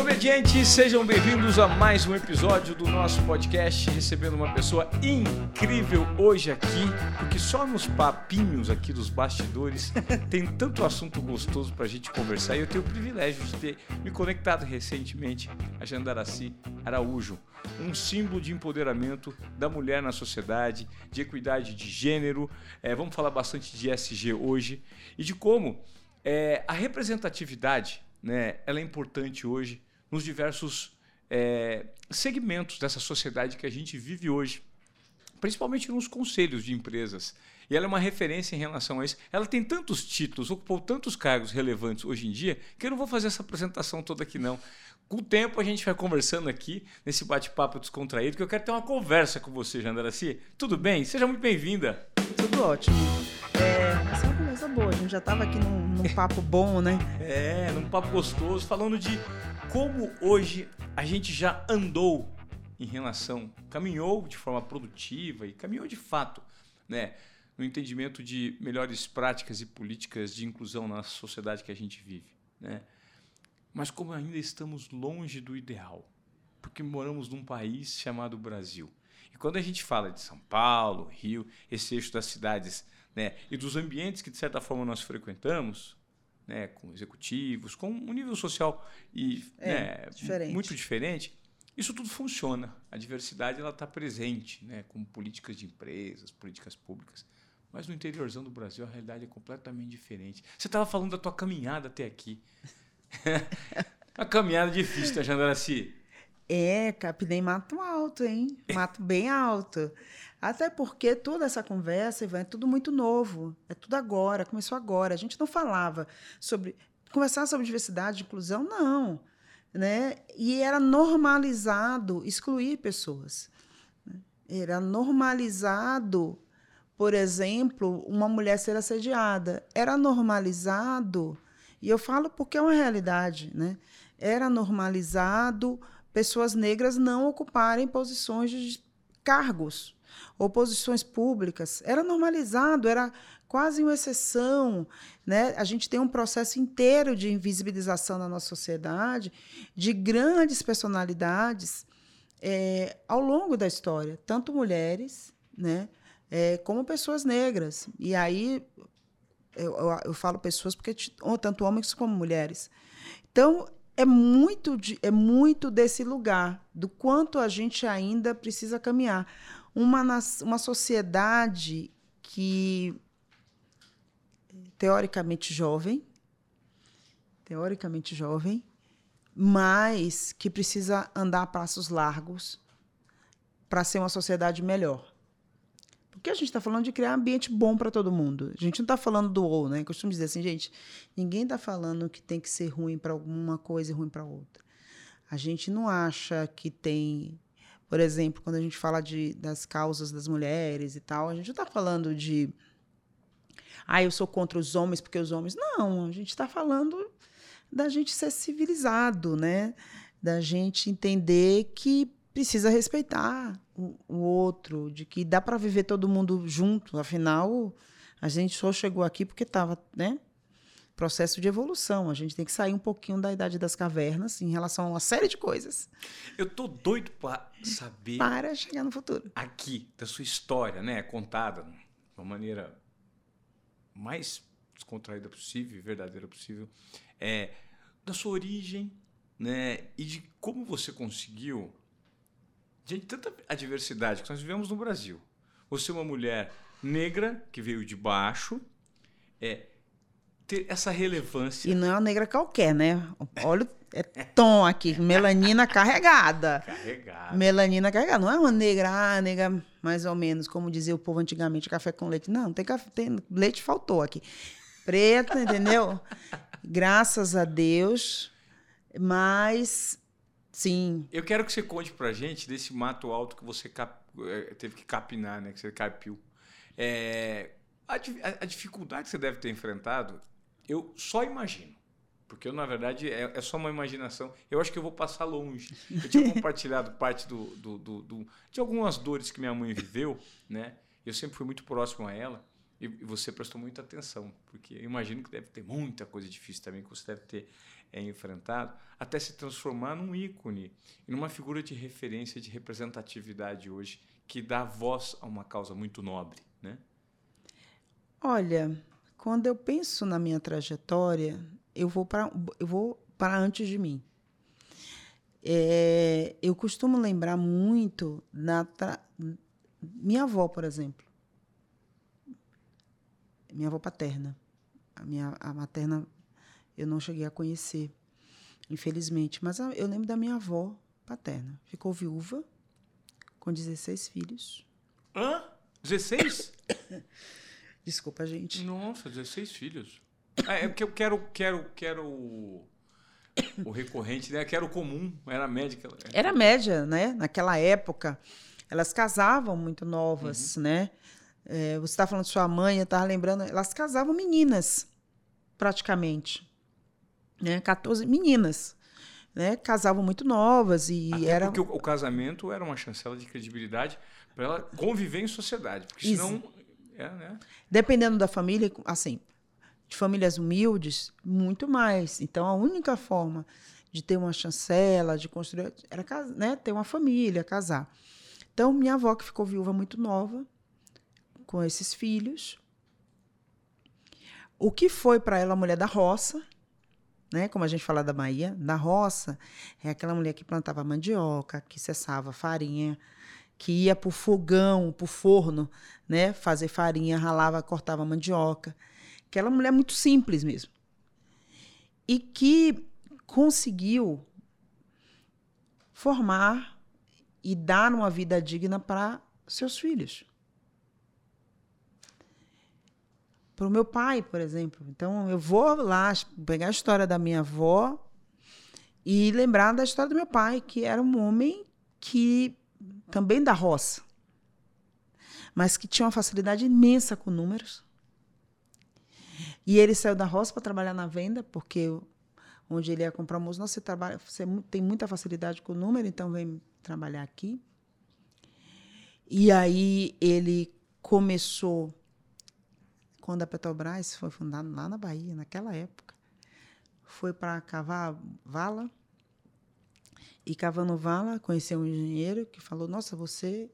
Desobedientes, sejam bem-vindos a mais um episódio do nosso podcast, recebendo uma pessoa incrível hoje aqui, porque só nos papinhos aqui dos bastidores tem tanto assunto gostoso pra gente conversar e eu tenho o privilégio de ter me conectado recentemente a Jandaraci Araújo, um símbolo de empoderamento da mulher na sociedade, de equidade de gênero. É, vamos falar bastante de SG hoje e de como é, a representatividade né, ela é importante hoje nos diversos é, segmentos dessa sociedade que a gente vive hoje, principalmente nos conselhos de empresas. E ela é uma referência em relação a isso. Ela tem tantos títulos, ocupou tantos cargos relevantes hoje em dia, que eu não vou fazer essa apresentação toda aqui, não. Com o tempo, a gente vai conversando aqui, nesse bate-papo descontraído, que eu quero ter uma conversa com você, Jandaraci. Tudo bem? Seja muito bem-vinda. Tudo ótimo. É, essa é uma conversa boa. A gente já estava aqui num, num papo bom, né? É, num papo gostoso, falando de como hoje a gente já andou em relação, caminhou de forma produtiva e caminhou de fato, né? No entendimento de melhores práticas e políticas de inclusão na sociedade que a gente vive, né? Mas como ainda estamos longe do ideal, porque moramos num país chamado Brasil. E quando a gente fala de São Paulo, Rio, esse eixo das cidades né, e dos ambientes que de certa forma nós frequentamos, né, com executivos, com um nível social e É, né, diferente. muito diferente, isso tudo funciona. A diversidade ela está presente, né, com políticas de empresas, políticas públicas. Mas no interiorzão do Brasil a realidade é completamente diferente. Você estava falando da tua caminhada até aqui. Uma caminhada difícil, tá, Jandaraci? É, capinei mato alto, hein? Mato bem alto. Até porque toda essa conversa, Ivan, é tudo muito novo. É tudo agora, começou agora. A gente não falava sobre. Conversar sobre diversidade e inclusão, não. Né? E era normalizado excluir pessoas. né? Era normalizado, por exemplo, uma mulher ser assediada. Era normalizado, e eu falo porque é uma realidade, né? Era normalizado pessoas negras não ocuparem posições de cargos ou posições públicas. Era normalizado, era quase uma exceção. Né? A gente tem um processo inteiro de invisibilização na nossa sociedade de grandes personalidades eh, ao longo da história, tanto mulheres né, eh, como pessoas negras. E aí eu, eu, eu falo pessoas porque tanto homens como mulheres. Então, é muito, de- é muito desse lugar, do quanto a gente ainda precisa caminhar. Uma, uma sociedade que, teoricamente jovem, teoricamente jovem, mas que precisa andar a passos largos para ser uma sociedade melhor. Porque a gente está falando de criar um ambiente bom para todo mundo. A gente não está falando do ou, né? Eu costumo dizer assim, gente, ninguém está falando que tem que ser ruim para alguma coisa e ruim para outra. A gente não acha que tem, por exemplo, quando a gente fala de, das causas das mulheres e tal, a gente não está falando de, ah, eu sou contra os homens porque os homens. Não, a gente está falando da gente ser civilizado, né? Da gente entender que precisa respeitar o, o outro, de que dá para viver todo mundo junto. Afinal, a gente só chegou aqui porque estava, né? Processo de evolução. A gente tem que sair um pouquinho da idade das cavernas em relação a uma série de coisas Eu tô doido para saber para chegar no futuro. aqui da sua história, né, contada de uma maneira mais descontraída possível, verdadeira possível, é da sua origem, né, e de como você conseguiu diante de tanta adversidade que nós vivemos no Brasil. Você é uma mulher negra que veio de baixo, é ter essa relevância E não é uma negra qualquer, né? Olha, é tom aqui, melanina carregada. carregada. Melanina carregada. Não é uma negra, ah, negra mais ou menos, como dizia o povo antigamente, café com leite. Não, tem café, tem, leite faltou aqui. Preta, entendeu? Graças a Deus. Mas, sim, Eu quero que você conte pra gente desse mato alto que você cap- eh, teve que capinar, né? Que você capiu. É, a, a- dificuldade que você deve ter enfrentado, eu só imagino. Porque eu, na verdade, é, é só uma imaginação. Eu acho que eu vou passar longe. Eu tinha compartilhado parte do, do- do- do- de algumas dores que minha mãe viveu, né? Eu sempre fui muito próximo a ela. E e você prestou muita atenção, porque eu imagino que deve ter muita coisa difícil também que você deve ter é enfrentado, até se transformar num ícone numa figura de referência, de representatividade hoje, que dá voz a uma causa muito nobre, né? Olha, quando eu penso na minha trajetória, eu vou para eu vou para antes de mim. É, eu costumo lembrar muito da tra... minha avó, por exemplo. Minha avó paterna. A minha a materna eu não cheguei a conhecer, infelizmente. Mas eu lembro da minha avó paterna. Ficou viúva, com 16 filhos. Hã? 16? Desculpa, gente. Nossa, 16 filhos. É, é porque eu quero, quero, quero o, recorrente, né? Quero o comum, era a média. Era média, né? Naquela época, elas casavam muito novas, uhum. né? É, você está falando de sua mãe, eu estava lembrando, elas casavam meninas, praticamente. Né? 14 meninas. Né? Casavam muito novas e Até era. Porque o, o casamento era uma chancela de credibilidade para ela conviver em sociedade. Porque senão. É, né? Dependendo da família, assim, de famílias humildes, muito mais. Então, a única forma de ter uma chancela, de construir, era né, ter uma família, casar. Então, minha avó, que ficou viúva muito nova, com esses filhos, o que foi para ela a mulher da roça, né? Como a gente fala da Bahia, da roça, é aquela mulher que plantava mandioca, que cessava farinha, que ia para o fogão, para o forno, né? Fazer farinha, ralava, cortava mandioca. Aquela mulher muito simples mesmo. E que conseguiu formar e dar uma vida digna para seus filhos. Para o meu pai, por exemplo. Então, eu vou lá pegar a história da minha avó e lembrar da história do meu pai, que era um homem que também da roça, mas que tinha uma facilidade imensa com números e ele saiu da roça para trabalhar na venda, porque onde ele ia comprar almoço, você, trabalha, você tem muita facilidade com o número, então vem trabalhar aqui. E aí ele começou, quando a Petrobras foi fundada lá na Bahia, naquela época, foi para cavar vala. E cavando vala, conheceu um engenheiro que falou: Nossa, você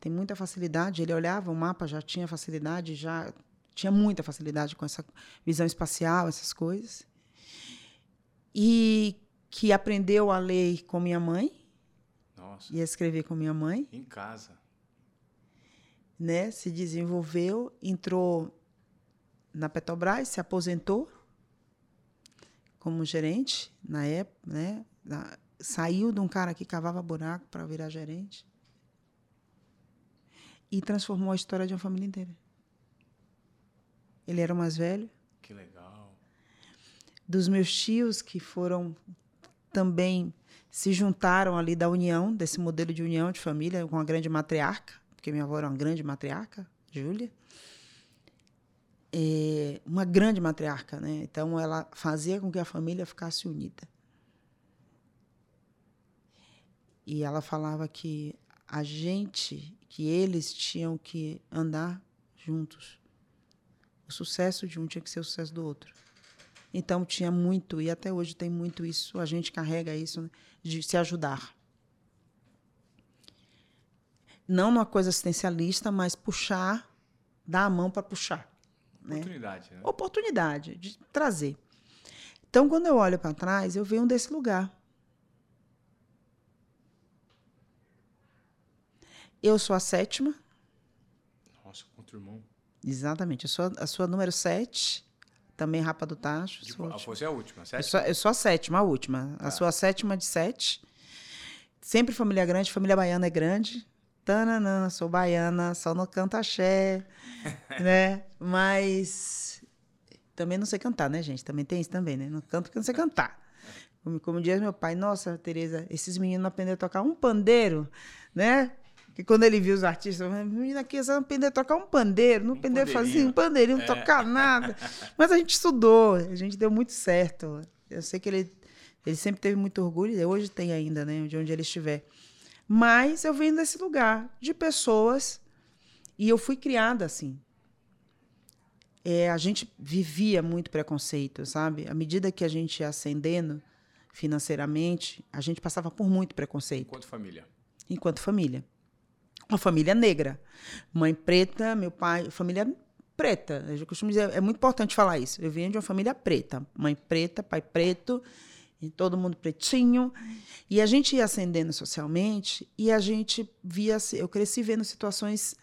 tem muita facilidade. Ele olhava o mapa, já tinha facilidade, já tinha muita facilidade com essa visão espacial, essas coisas. E que aprendeu a ler com minha mãe. Nossa. E a escrever com minha mãe. Em casa. Né? Se desenvolveu, entrou na Petrobras, se aposentou como gerente na época, né? Saiu de um cara que cavava buraco para virar gerente e transformou a história de uma família inteira. Ele era o mais velho. Que legal. Dos meus tios, que foram também se juntaram ali da união, desse modelo de união de família, com a grande matriarca, porque minha avó era uma grande matriarca, Júlia. É, uma grande matriarca, né? Então ela fazia com que a família ficasse unida. E ela falava que a gente, que eles tinham que andar juntos. O sucesso de um tinha que ser o sucesso do outro. Então tinha muito, e até hoje tem muito isso, a gente carrega isso, né, de se ajudar. Não uma coisa assistencialista, mas puxar, dar a mão para puxar. Né? Oportunidade. Né? Oportunidade de trazer. Então, quando eu olho para trás, eu venho desse lugar. Eu sou a sétima. Nossa, contra o irmão. Exatamente. Eu sou a sua número 7, também Rapa do Tacho. De, a você é a última, a eu sou, eu sou, a sétima, a última. A ah. sua sétima de sete. Sempre família grande, família baiana é grande. Tananã, sou baiana, só no canto axé, né? Mas também não sei cantar, né, gente? Também tem isso também, né? Não canto porque não sei cantar. Como, como diz meu pai, nossa, Tereza, esses meninos aprenderam a tocar um pandeiro, né? que quando ele viu os artistas, menina aqui, você não aprender a tocar um pandeiro, não um aprender a fazer um pandeirinho, não é. tocar nada. Mas a gente estudou, a gente deu muito certo. Eu sei que ele, ele sempre teve muito orgulho, hoje tem ainda, né, de onde ele estiver. Mas eu venho desse lugar, de pessoas, e eu fui criada assim. é, a gente vivia muito preconceito, sabe? À medida que a gente ia ascendendo financeiramente, a gente passava por muito preconceito. Enquanto família. Enquanto família. Uma família negra. Mãe preta, meu pai, família preta. Eu costumo dizer, é muito importante falar isso. Eu venho de uma família preta. Mãe preta, pai preto, e todo mundo pretinho. E a gente ia ascendendo socialmente e a gente via. Eu cresci vendo situações.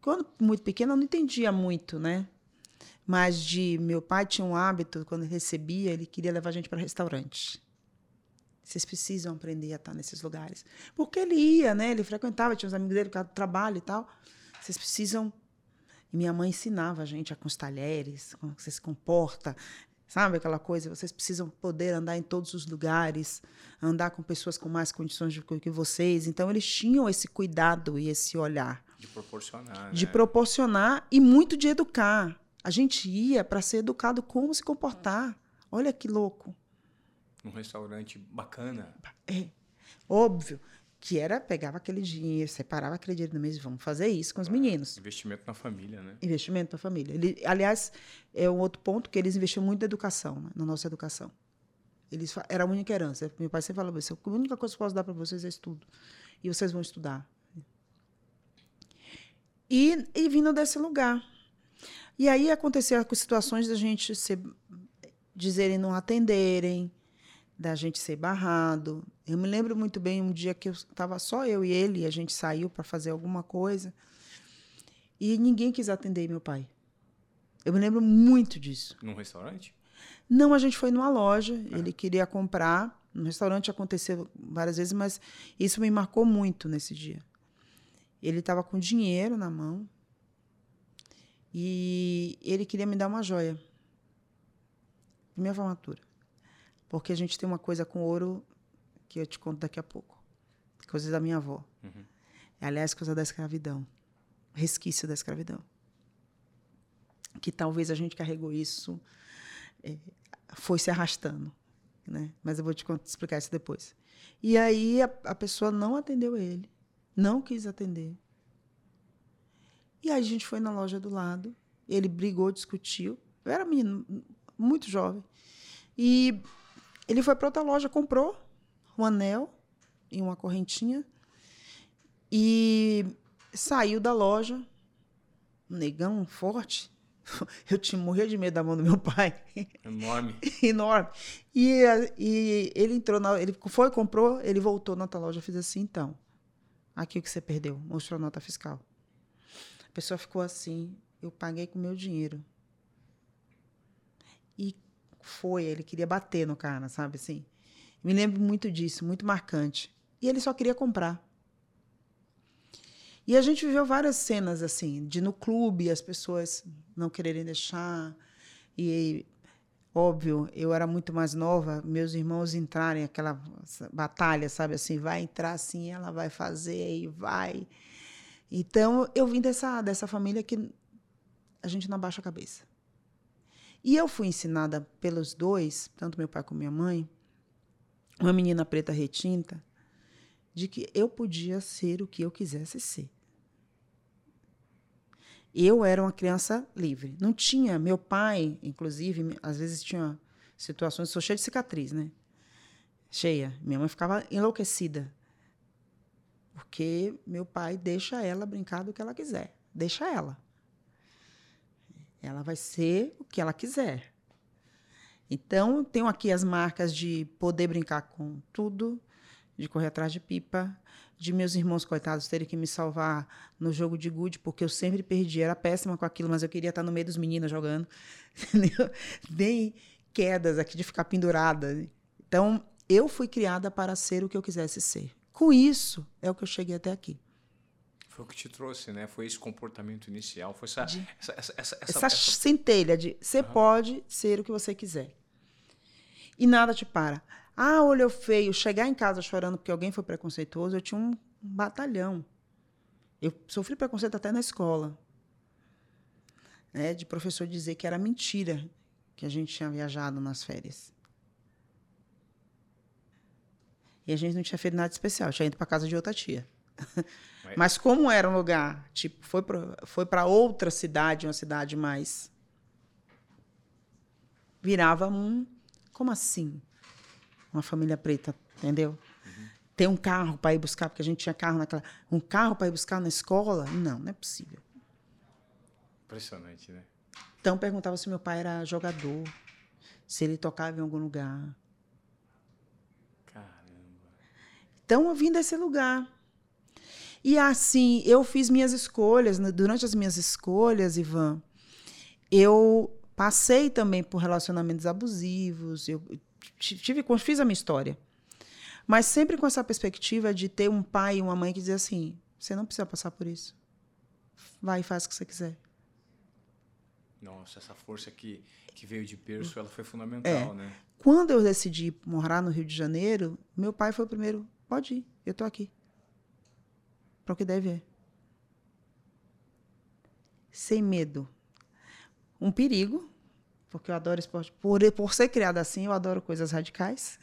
Quando muito pequena, eu não entendia muito, né? Mas de meu pai tinha um hábito, quando recebia, ele queria levar a gente para restaurante. Vocês precisam aprender a estar nesses lugares. Porque ele ia, né? Ele frequentava, tinha os amigos dele, por trabalho e tal. Vocês precisam. E minha mãe ensinava a gente a com os talheres, como você se comporta, sabe aquela coisa? Vocês precisam poder andar em todos os lugares, andar com pessoas com mais condições do que vocês. Então eles tinham esse cuidado e esse olhar de proporcionar, de né? proporcionar e muito de educar. A gente ia para ser educado como se comportar. Olha que louco. Num restaurante bacana. É. Óbvio que era pegava aquele dinheiro, separava aquele dinheiro do mês, vamos fazer isso com os meninos. Investimento na família, né? Investimento na família. Ele, aliás, é um outro ponto que eles investiam muito na educação, né? na nossa educação. Eles era a única herança. Meu pai sempre falava assim: a única coisa que eu posso dar para vocês é estudo. E vocês vão estudar. E, e vindo desse lugar. E aí aconteceram situações da gente ser, dizerem não atenderem, da gente ser barrado. Eu me lembro muito bem um dia que estava só eu e ele, e a gente saiu para fazer alguma coisa, e ninguém quis atender meu pai. Eu me lembro muito disso. Num restaurante? Não, a gente foi numa loja, é. ele queria comprar. No restaurante aconteceu várias vezes, mas isso me marcou muito nesse dia. Ele estava com dinheiro na mão e ele queria me dar uma joia. Minha formatura. Porque a gente tem uma coisa com ouro que eu te conto daqui a pouco. Coisas da minha avó. Uhum. Aliás, coisa da escravidão. Resquício da escravidão. Que talvez a gente carregou isso, é, foi se arrastando. Né? Mas eu vou te explicar isso depois. E aí a, a pessoa não atendeu ele. Não quis atender. E aí a gente foi na loja do lado. Ele brigou, discutiu. Eu era menino, muito jovem. E ele foi para outra loja, comprou um anel e uma correntinha e saiu da loja. Um negão forte. Eu tinha morrer de medo da mão do meu pai. Enorme. Enorme. E, e ele entrou na, ele foi, comprou, ele voltou na outra loja, fez assim, então. Aqui o que você perdeu, mostrou a nota fiscal. A pessoa ficou assim, eu paguei com meu dinheiro. Foi, ele queria bater no cara, sabe assim? Me lembro muito disso, muito marcante. E ele só queria comprar. E a gente viveu várias cenas assim, de no clube as pessoas não quererem deixar. E, óbvio, eu era muito mais nova, meus irmãos entrarem aquela batalha, sabe assim, vai entrar assim, ela vai fazer e vai. Então, eu vim dessa, dessa família que a gente não abaixa a cabeça. E eu fui ensinada pelos dois, tanto meu pai como minha mãe, uma menina preta retinta, de que eu podia ser o que eu quisesse ser. Eu era uma criança livre. Não tinha. Meu pai, inclusive, às vezes tinha situações. Sou cheia de cicatriz, né? Cheia. Minha mãe ficava enlouquecida. Porque meu pai deixa ela brincar do que ela quiser. Deixa ela. Ela vai ser o que ela quiser. Então, tenho aqui as marcas de poder brincar com tudo, de correr atrás de pipa, de meus irmãos coitados terem que me salvar no jogo de gude, porque eu sempre perdi. Era péssima com aquilo, mas eu queria estar no meio dos meninos jogando. Nem quedas aqui de ficar pendurada. Então, eu fui criada para ser o que eu quisesse ser. Com isso, é o que eu cheguei até aqui. Foi o que te trouxe, né? Foi esse comportamento inicial, foi essa, de, essa, essa, essa, essa, centelha de você uhum. pode ser o que você quiser. E nada te para. Ah, olhou feio, chegar em casa chorando porque alguém foi preconceituoso, eu tinha um batalhão. Eu sofri preconceito até na escola. Né, de professor dizer que era mentira que a gente tinha viajado nas férias. E a gente não tinha feito nada especial, tinha ido para casa de outra tia. Mas, Mas como era um lugar, tipo, foi para foi outra cidade, uma cidade mais virava um, como assim? Uma família preta, entendeu? Uhum. Ter um carro para ir buscar, porque a gente tinha carro naquela, um carro para ir buscar na escola? Não, não é possível. Impressionante, né? Então perguntava se meu pai era jogador, se ele tocava em algum lugar. Caramba. Então eu vim desse lugar. E assim, eu fiz minhas escolhas. Né? Durante as minhas escolhas, Ivan, eu passei também por relacionamentos abusivos. Eu tive, fiz a minha história. Mas sempre com essa perspectiva de ter um pai e uma mãe que dizia assim: você não precisa passar por isso. Vai e faz o que você quiser. Nossa, essa força que, que veio de berço, ela foi fundamental, é. né? Quando eu decidi morar no Rio de Janeiro, meu pai foi o primeiro. Pode ir, eu tô aqui. Para o que deve é. Sem medo. Um perigo, porque eu adoro esporte. Por, por ser criada assim, eu adoro coisas radicais.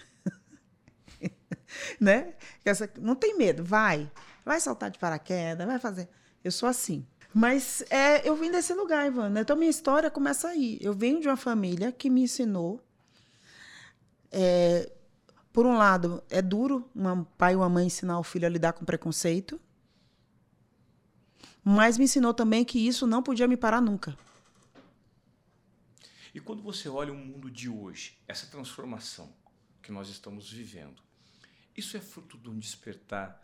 né? Essa, não tem medo, vai. Vai saltar de paraquedas, vai fazer. Eu sou assim. Mas é, eu vim desse lugar, Ivana. Então, minha história começa aí. Eu venho de uma família que me ensinou. É, por um lado, é duro um pai e uma mãe ensinar o filho a lidar com preconceito. Mas me ensinou também que isso não podia me parar nunca. E quando você olha o mundo de hoje, essa transformação que nós estamos vivendo, isso é fruto de um despertar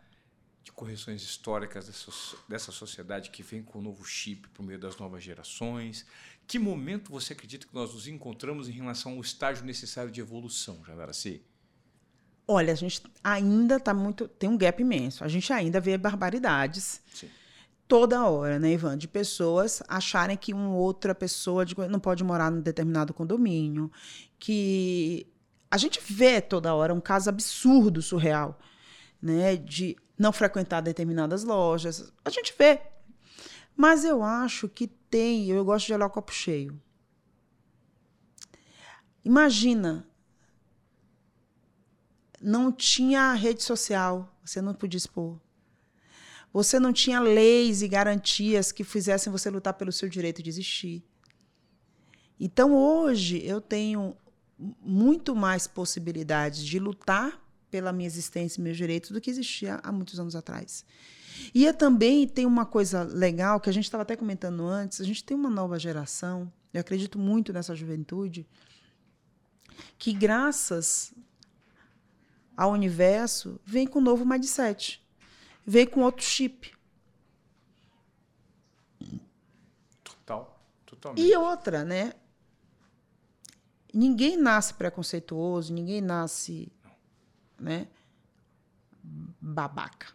de correções históricas dessa, dessa sociedade que vem com o novo chip por meio das novas gerações? Que momento você acredita que nós nos encontramos em relação ao estágio necessário de evolução, Jandaraci? Olha, a gente ainda está muito. tem um gap imenso. A gente ainda vê barbaridades. Sim. Toda hora, né, Ivan? De pessoas acharem que uma outra pessoa não pode morar num determinado condomínio. Que a gente vê toda hora um caso absurdo, surreal, né? De não frequentar determinadas lojas. A gente vê. Mas eu acho que tem, eu gosto de olhar o copo cheio. Imagina, não tinha rede social, você não podia expor. Você não tinha leis e garantias que fizessem você lutar pelo seu direito de existir. Então hoje eu tenho muito mais possibilidades de lutar pela minha existência e meus direitos do que existia há muitos anos atrás. E também tem uma coisa legal que a gente estava até comentando antes, a gente tem uma nova geração, eu acredito muito nessa juventude, que graças ao universo vem com um novo mindset, vem com outro chip. Total, totalmente. E outra, né? Ninguém nasce preconceituoso, ninguém nasce né? Babaca.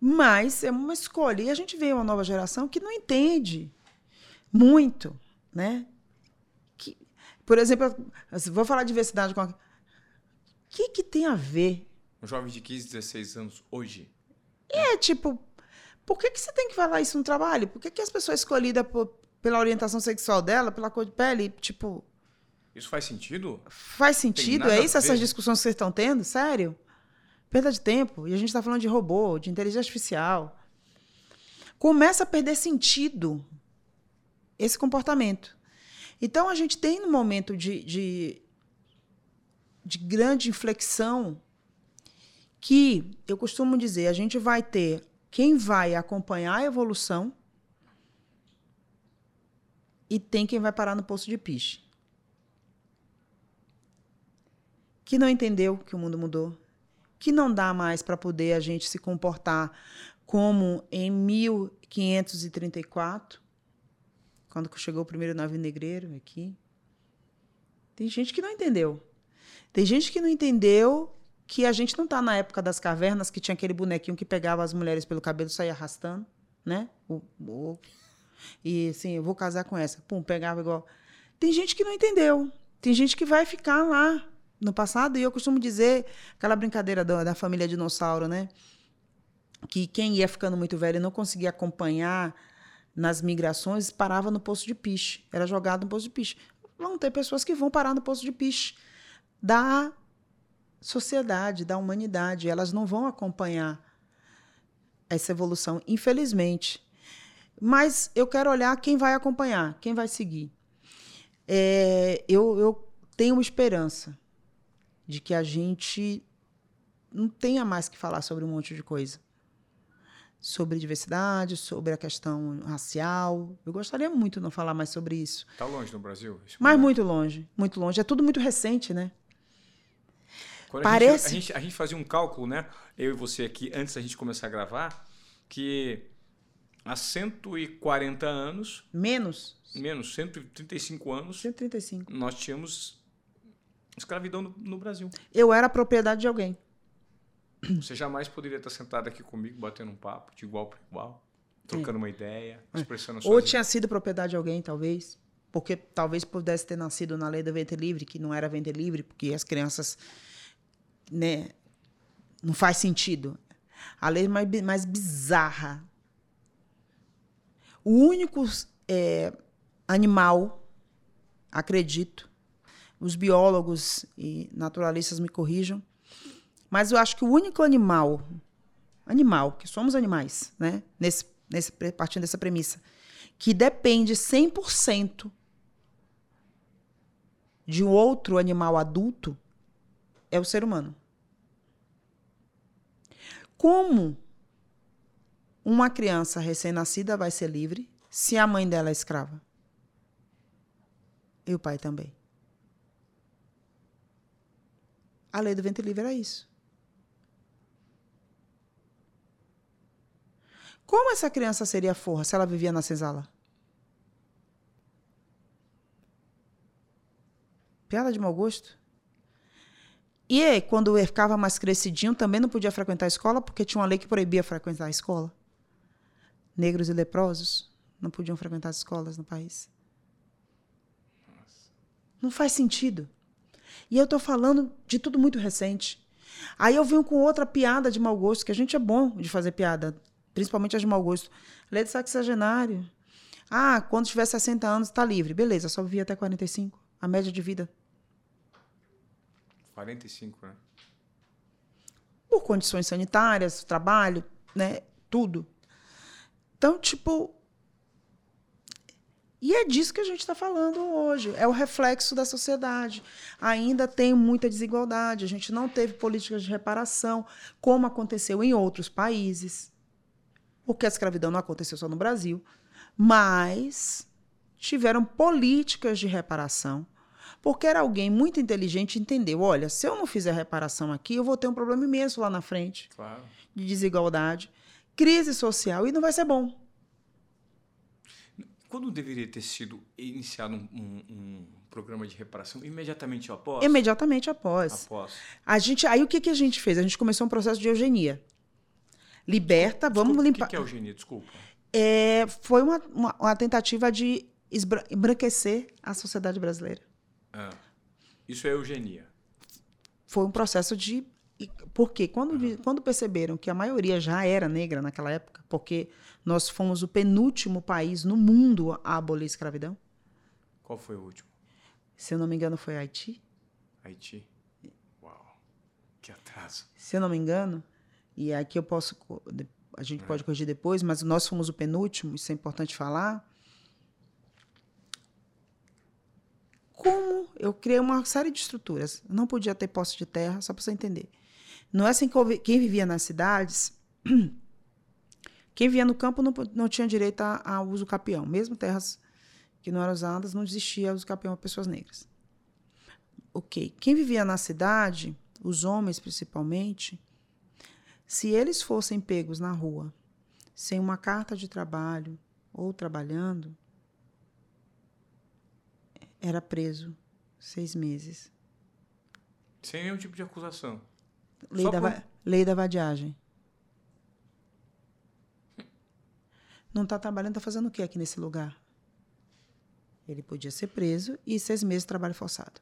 Mas é uma escolha. E a gente vê uma nova geração que não entende muito, né? Que, por exemplo, vou falar de diversidade com. O que, que tem a ver? Um jovem de 15, 16 anos hoje. É, tipo, por que, que você tem que falar isso no trabalho? Por que, que as pessoas escolhidas por, pela orientação sexual dela, pela cor de pele, tipo, isso faz sentido? Faz sentido? É isso essas discussões que vocês estão tendo? Sério? Perda de tempo. E a gente está falando de robô, de inteligência artificial. Começa a perder sentido esse comportamento. Então a gente tem um momento de, de, de grande inflexão que eu costumo dizer, a gente vai ter quem vai acompanhar a evolução e tem quem vai parar no poço de piche. que não entendeu que o mundo mudou, que não dá mais para poder a gente se comportar como em 1534, quando chegou o primeiro navio negreiro aqui. Tem gente que não entendeu. Tem gente que não entendeu que a gente não está na época das cavernas que tinha aquele bonequinho que pegava as mulheres pelo cabelo e saía arrastando, né? O, o, e assim, eu vou casar com essa. Pum, pegava igual. Tem gente que não entendeu. Tem gente que vai ficar lá no passado, e eu costumo dizer aquela brincadeira da, da família dinossauro, né? Que quem ia ficando muito velho e não conseguia acompanhar nas migrações parava no poço de piche, era jogado no poço de piche. Vão ter pessoas que vão parar no poço de piche da sociedade, da humanidade. Elas não vão acompanhar essa evolução, infelizmente. Mas eu quero olhar quem vai acompanhar, quem vai seguir. É, eu, eu tenho esperança de que a gente não tenha mais que falar sobre um monte de coisa. Sobre diversidade, sobre a questão racial. Eu gostaria muito de não falar mais sobre isso. Está longe no Brasil? Mas muito longe, muito longe. É tudo muito recente, né? Quando Parece... a, gente, a, gente, a gente fazia um cálculo, né? Eu e você aqui, antes da gente começar a gravar, que há 140 anos. Menos? Menos, 135 anos. 135. Nós tínhamos escravidão no, no Brasil. Eu era propriedade de alguém. Você jamais poderia estar sentado aqui comigo, batendo um papo de igual para igual, trocando é. uma ideia, é. expressando suas Ou tinha sido propriedade de alguém, talvez. Porque talvez pudesse ter nascido na lei do ventre livre, que não era ventre livre, porque as crianças. Né, não faz sentido. A lei mais, mais bizarra. O único é, animal, acredito, os biólogos e naturalistas me corrijam, mas eu acho que o único animal, animal, que somos animais, né? Nesse, nesse, partindo dessa premissa, que depende 100% de um outro animal adulto é o ser humano. Como uma criança recém-nascida vai ser livre se a mãe dela é escrava? E o pai também. A lei do ventre livre era isso. Como essa criança seria forra se ela vivia na senzala? Piada de mau gosto. E aí, quando eu ficava mais crescidinho, também não podia frequentar a escola, porque tinha uma lei que proibia frequentar a escola. Negros e leprosos não podiam frequentar as escolas no país. Nossa. Não faz sentido. E eu estou falando de tudo muito recente. Aí eu vim com outra piada de mau gosto, que a gente é bom de fazer piada, principalmente as de mau gosto. Lei de sexagenário. Ah, quando tiver 60 anos, está livre. Beleza, só vivia até 45. A média de vida 45, né? Por condições sanitárias, trabalho, né? Tudo. Então, tipo. E é disso que a gente está falando hoje. É o reflexo da sociedade. Ainda tem muita desigualdade. A gente não teve políticas de reparação, como aconteceu em outros países. Porque a escravidão não aconteceu só no Brasil. Mas tiveram políticas de reparação porque era alguém muito inteligente entendeu, olha, se eu não fizer reparação aqui, eu vou ter um problema imenso lá na frente. Claro. De desigualdade, crise social e não vai ser bom. Quando deveria ter sido iniciado um, um, um programa de reparação imediatamente após? Imediatamente após. Após. A gente, aí o que, que a gente fez? A gente começou um processo de eugenia. Liberta, desculpa, vamos limpar. O que, que é eugenia? Desculpa. É, foi uma, uma, uma tentativa de embranquecer a sociedade brasileira. Ah, isso é eugenia. Foi um processo de. Porque quando, uhum. quando perceberam que a maioria já era negra naquela época, porque nós fomos o penúltimo país no mundo a abolir a escravidão. Qual foi o último? Se eu não me engano, foi Haiti. Haiti? Uau, que atraso. Se eu não me engano, e aqui eu posso. A gente é. pode corrigir depois, mas nós fomos o penúltimo, isso é importante falar. Como eu criei uma série de estruturas. Não podia ter posse de terra, só para você entender. Não é assim que quem vivia nas cidades, quem vivia no campo não, não tinha direito ao uso capião. Mesmo terras que não eram usadas, não existia uso capião para pessoas negras. Ok. Quem vivia na cidade, os homens principalmente, se eles fossem pegos na rua sem uma carta de trabalho ou trabalhando, era preso seis meses. Sem nenhum tipo de acusação. Lei, da, por... lei da vadiagem. Não está trabalhando, está fazendo o que aqui nesse lugar? Ele podia ser preso e seis meses de trabalho forçado.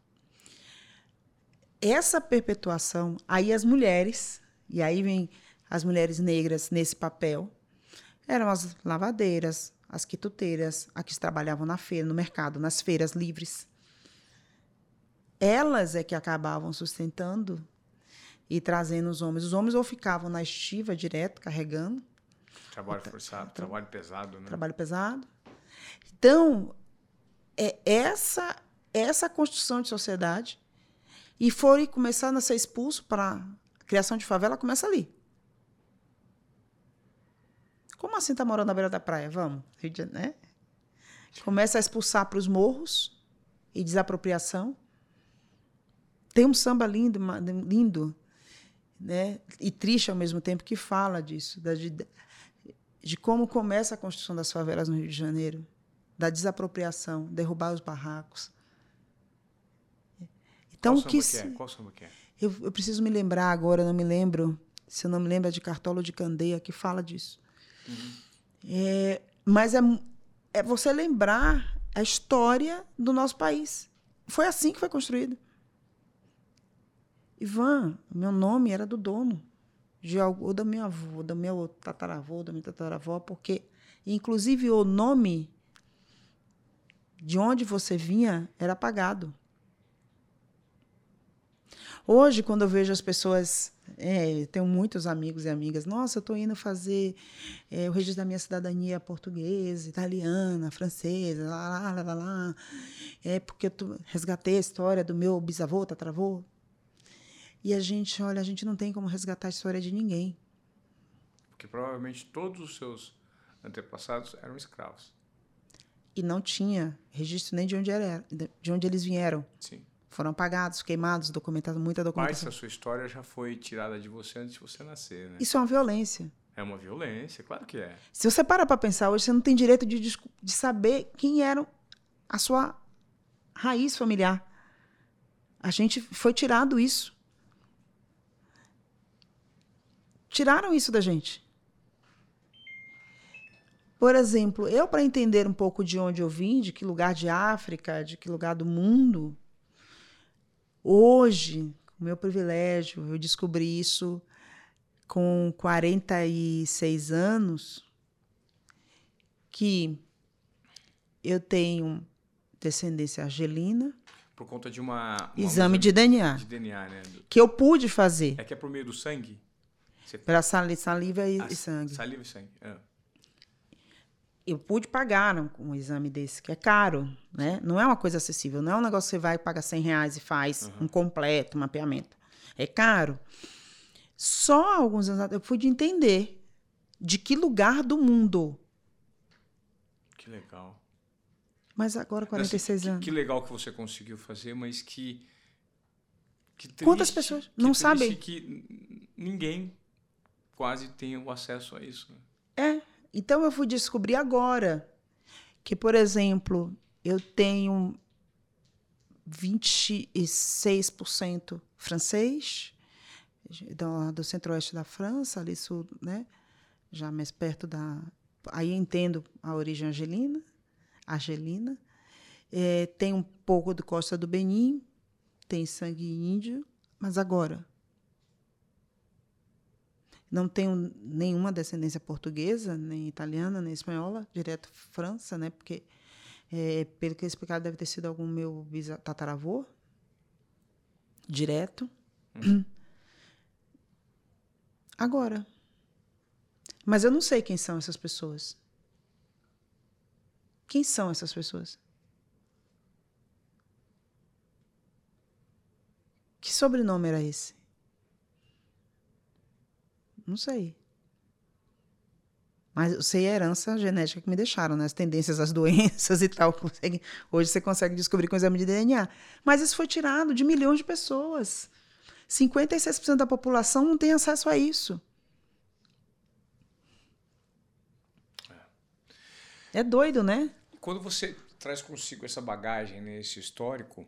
Essa perpetuação, aí as mulheres, e aí vem as mulheres negras nesse papel, eram as lavadeiras, as quituteiras, as que trabalhavam na feira, no mercado, nas feiras livres. Elas é que acabavam sustentando e trazendo os homens. Os homens ou ficavam na estiva direto, carregando. Trabalho forçado, tra trabalho pesado, né? Trabalho pesado. Então, é essa essa construção de sociedade e foram começando a ser expulso para a criação de favela começa ali. Como assim tá morando na beira da praia? Vamos, né? Começa a expulsar para os morros e desapropriação. Tem um samba lindo, lindo, né? E triste ao mesmo tempo que fala disso, da, de, de como começa a construção das favelas no Rio de Janeiro, da desapropriação, derrubar os barracos. Então Qual que, que é? Qual samba que é? Eu, eu preciso me lembrar agora, não me lembro. Se eu não me lembro é de Cartola de Candeia que fala disso. É, mas é, é você lembrar a história do nosso país. Foi assim que foi construído. Ivan, meu nome era do dono, de ou da minha avó, do meu tataravô, da minha tataravó, porque, inclusive, o nome de onde você vinha era pagado. Hoje, quando eu vejo as pessoas, é, tenho muitos amigos e amigas, nossa, eu estou indo fazer é, o registro da minha cidadania portuguesa, italiana, francesa, lá, lá, lá, lá. É porque eu resgatei a história do meu bisavô, tataravô. E a gente, olha, a gente não tem como resgatar a história de ninguém. Porque provavelmente todos os seus antepassados eram escravos. E não tinha registro nem de onde, era, de onde eles vieram. Sim. Foram apagados, queimados, documentados, muita documentação. Mas a sua história já foi tirada de você antes de você nascer, né? Isso é uma violência. É uma violência, claro que é. Se você para para pensar hoje, você não tem direito de, de saber quem era a sua raiz familiar. A gente foi tirado isso. Tiraram isso da gente. Por exemplo, eu, para entender um pouco de onde eu vim, de que lugar de África, de que lugar do mundo, Hoje, o meu privilégio, eu descobri isso com 46 anos, que eu tenho descendência argelina. Por conta de uma. uma exame de DNA. De DNA, né? Que eu pude fazer. É que é por meio do sangue? Você... Para saliva e, ah, e sangue. Saliva e sangue. É eu pude pagar um, um, exame desse, que é caro, né? Não é uma coisa acessível, não é um negócio que você vai pagar 100 reais e faz uhum. um completo mapeamento. É caro. Só alguns anos eu pude entender de que lugar do mundo. Que legal. Mas agora, 46 assim, anos. Que, que, legal que você conseguiu fazer, mas que. que triste, Quantas pessoas não sabem? que ninguém quase tem o acesso a isso. Né? É. Então eu fui descobrir agora que, por exemplo, eu tenho 26% francês, do, do centro-oeste da França, ali sul, né? Já mais perto da. Aí entendo a origem argelina, argelina. É, tem um pouco de costa do Benin, tem sangue índio, mas agora não tenho nenhuma descendência portuguesa, nem italiana, nem espanhola, direto França, né? Porque, é, pelo que é explicado, deve ter sido algum meu tataravô, direto. Hum. Agora. Mas eu não sei quem são essas pessoas. Quem são essas pessoas? Que sobrenome era esse? Não sei. Mas eu sei a herança genética que me deixaram, né? As tendências, as doenças e tal. hoje você consegue descobrir com o exame de DNA. Mas isso foi tirado de milhões de pessoas. 56% da população não tem acesso a isso. É, doido, né? Quando você traz consigo essa bagagem, né, esse histórico,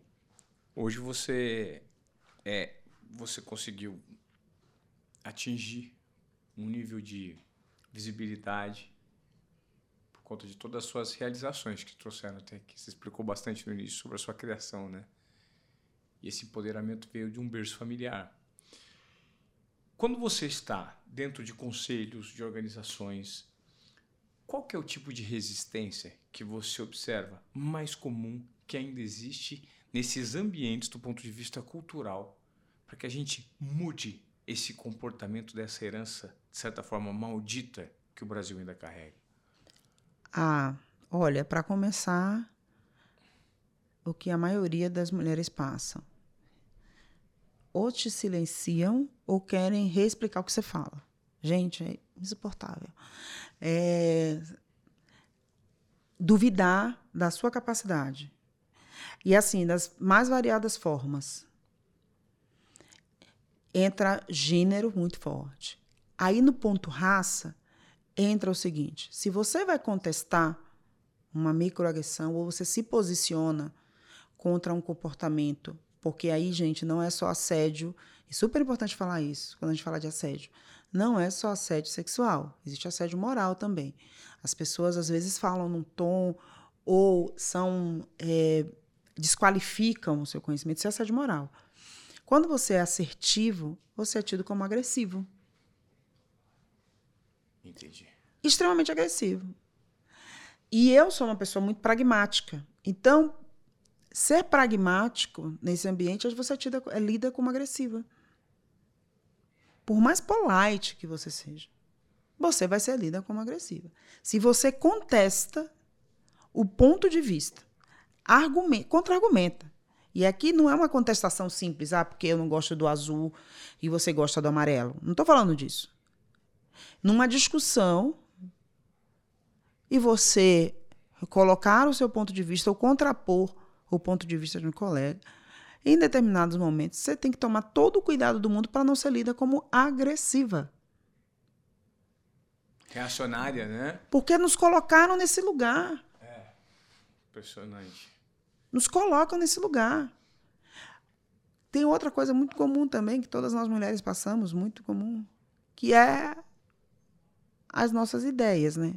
hoje você é, você conseguiu atingir um nível de visibilidade por conta de todas as suas realizações que trouxeram até aqui. Você explicou bastante no início sobre a sua criação, né? E esse empoderamento veio de um berço familiar. Quando você está dentro de conselhos, de organizações, qual que é o tipo de resistência que você observa mais comum que ainda existe nesses ambientes do ponto de vista cultural para que a gente mude esse comportamento dessa herança, de certa forma, maldita que o Brasil ainda carrega? Ah, olha, para começar, o que a maioria das mulheres passam. Ou te silenciam ou querem reexplicar o que você fala. Gente, é insuportável. É... Duvidar da sua capacidade. E assim, das mais variadas formas. Entra gênero muito forte. Aí no ponto raça, entra o seguinte: se você vai contestar uma microagressão ou você se posiciona contra um comportamento, porque aí, gente, não é só assédio, é super importante falar isso quando a gente fala de assédio. Não é só assédio sexual, existe assédio moral também. As pessoas às vezes falam num tom ou são é, desqualificam o seu conhecimento, isso é assédio moral. Quando você é assertivo, você é tido como agressivo. Entendi. Extremamente agressivo. E eu sou uma pessoa muito pragmática. Então, Ser pragmático nesse ambiente, você é, lida como agressiva. Por mais polite que você seja, você vai ser lida como agressiva. Se você contesta o ponto de vista, contra-argumenta. E aqui não é uma contestação simples, ah, porque eu não gosto do azul e você gosta do amarelo. Não estou falando disso. Numa discussão e você colocar o seu ponto de vista ou contrapor o ponto de vista de um colega, em determinados momentos você tem que tomar todo o cuidado do mundo para não ser lida como agressiva. Reacionária, né? Porque nos colocaram nesse lugar. É. Impressionante. Nos colocam nesse lugar. Tem outra coisa muito comum também, que todas nós mulheres passamos, muito comum, que é as nossas ideias, né?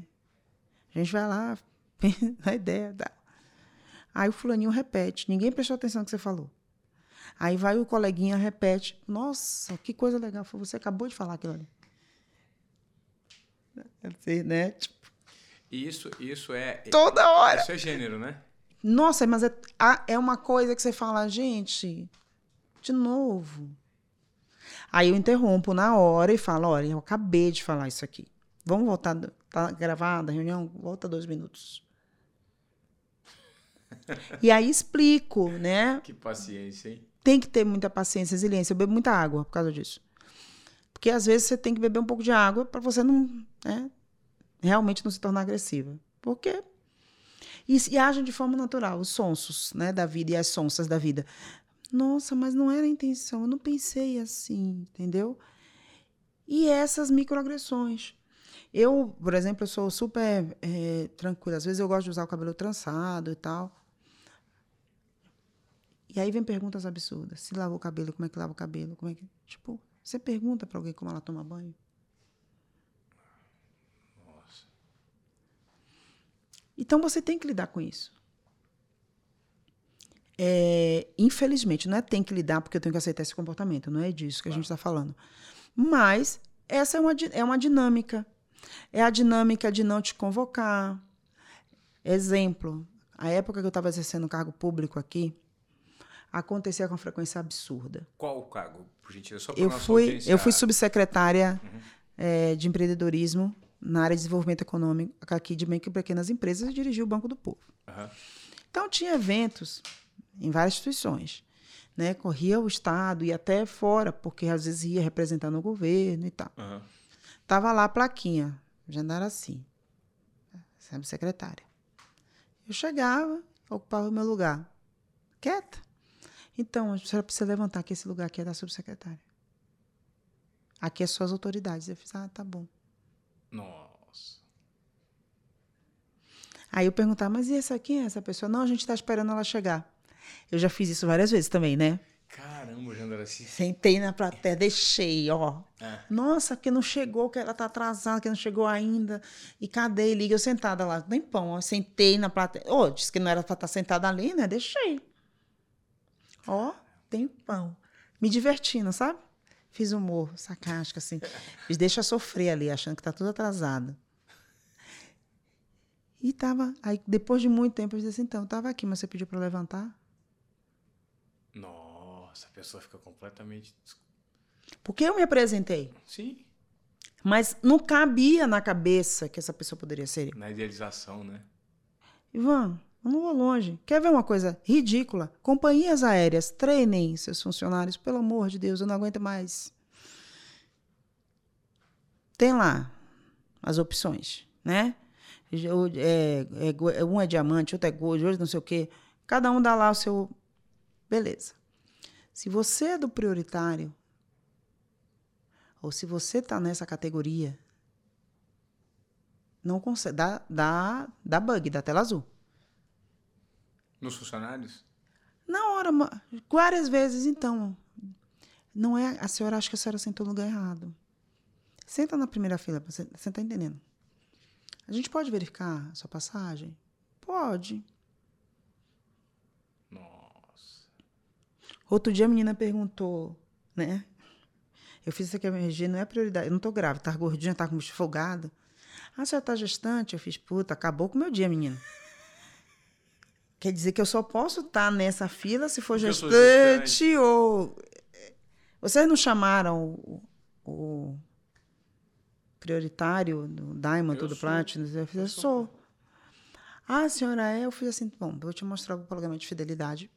A gente vai lá, a ideia, dá. Aí o fulaninho repete. Ninguém prestou atenção no que você falou. Aí vai o coleguinha, repete. Nossa, que coisa legal. Você acabou de falar aquilo ali. Assim, né? Tipo, isso, isso é. Toda hora. Isso é gênero, né? Nossa, mas é, é uma coisa que você fala, gente, de novo. Aí eu interrompo na hora e falo: olha, eu acabei de falar isso aqui. Vamos voltar. Tá gravada a reunião? Volta dois minutos. E aí explico, né? Que paciência, hein? Tem que ter muita paciência, resiliência. Eu bebo muita água por causa disso. Porque às vezes você tem que beber um pouco de água para você não, né, realmente não se tornar agressiva. Porque e, e agem de forma natural, os sonsos, né, da vida e as sonsas da vida. Nossa, mas não era a intenção, eu não pensei assim, entendeu? E essas microagressões. Eu, por exemplo, eu sou super é, tranquila. Às vezes eu gosto de usar o cabelo trançado e tal. E aí vem perguntas absurdas. Se lava o cabelo, como é que lava o cabelo? Como é que. Tipo, você pergunta para alguém como ela toma banho? Nossa. Então você tem que lidar com isso. É, infelizmente, não é tem que lidar porque eu tenho que aceitar esse comportamento, não é disso que claro. a gente está falando. Mas essa é uma, é uma dinâmica. É a dinâmica de não te convocar. Exemplo, a época que eu estava exercendo cargo público aqui, acontecia com frequência absurda. Qual o cargo, por gentileza? Só eu fui, audiência... eu fui subsecretária uhum. é, de empreendedorismo na área de desenvolvimento econômico aqui de micro e pequenas empresas e dirigi o Banco do Povo. Uhum. Então tinha eventos em várias instituições, né? Corria o estado e até fora, porque às vezes ia representando o governo e tal. Uhum. Tava lá a plaquinha, assim, secretária. Eu chegava, ocupava o meu lugar, quieta. Então, a senhora precisa levantar que esse lugar aqui é da subsecretária. Aqui é só as autoridades. Eu fiz, ah, tá bom. Nossa. Aí eu perguntava, mas e essa aqui, essa pessoa? Não, a gente está esperando ela chegar. Eu já fiz isso várias vezes também, né? Jandaraci. Sentei na plateia, deixei, ó. É. Nossa, que não chegou, que ela tá atrasada, que não chegou ainda. E cadê? Liga eu sentada lá, nem pão. Eu sentei na plateia. Ô, oh, disse que não era pra estar tá sentada ali, né? Deixei. Ó, tem pão. Me divertindo, sabe? Fiz humor, sarcástico, assim. Fiz deixa sofrer ali, achando que tá tudo atrasado. E tava. Aí, depois de muito tempo, eu disse assim: então, tava aqui, mas você pediu para levantar? Nossa. Nossa, a pessoa fica completamente. Porque eu me apresentei. Sim. Mas não cabia na cabeça que essa pessoa poderia ser. Na idealização, né? Ivan, eu não vou longe. Quer ver uma coisa ridícula? Companhias aéreas, treinem seus funcionários, pelo amor de Deus, eu não aguento mais. Tem lá as opções, né? É, é, um é diamante, outro é gold, outro não sei o quê. Cada um dá lá o seu. Beleza. Se você é do prioritário, ou se você está nessa categoria, não consegue. Dá, dá, dá bug, dá tela azul. Nos funcionários? Na hora, várias vezes, então. Não é. A senhora acha que a senhora sentou no lugar errado. Senta na primeira fila, você está entendendo? A gente pode verificar a sua passagem? Pode. Nossa. Outro dia a menina perguntou, né? Eu fiz isso aqui, a MRG não é prioridade. Eu não tô grávida, tá gordinha, tá com folgado. Ah, a senhora tá gestante? Eu fiz, puta, acabou com o meu dia, menina. Quer dizer que eu só posso estar tá nessa fila se for gestante, gestante, ou. Vocês não chamaram o, o prioritário do Diamond, eu tudo. Platinum? Eu fiz, eu sou. Ah, a senhora é? Eu fiz assim, bom, vou te mostrar o pagamento de fidelidade.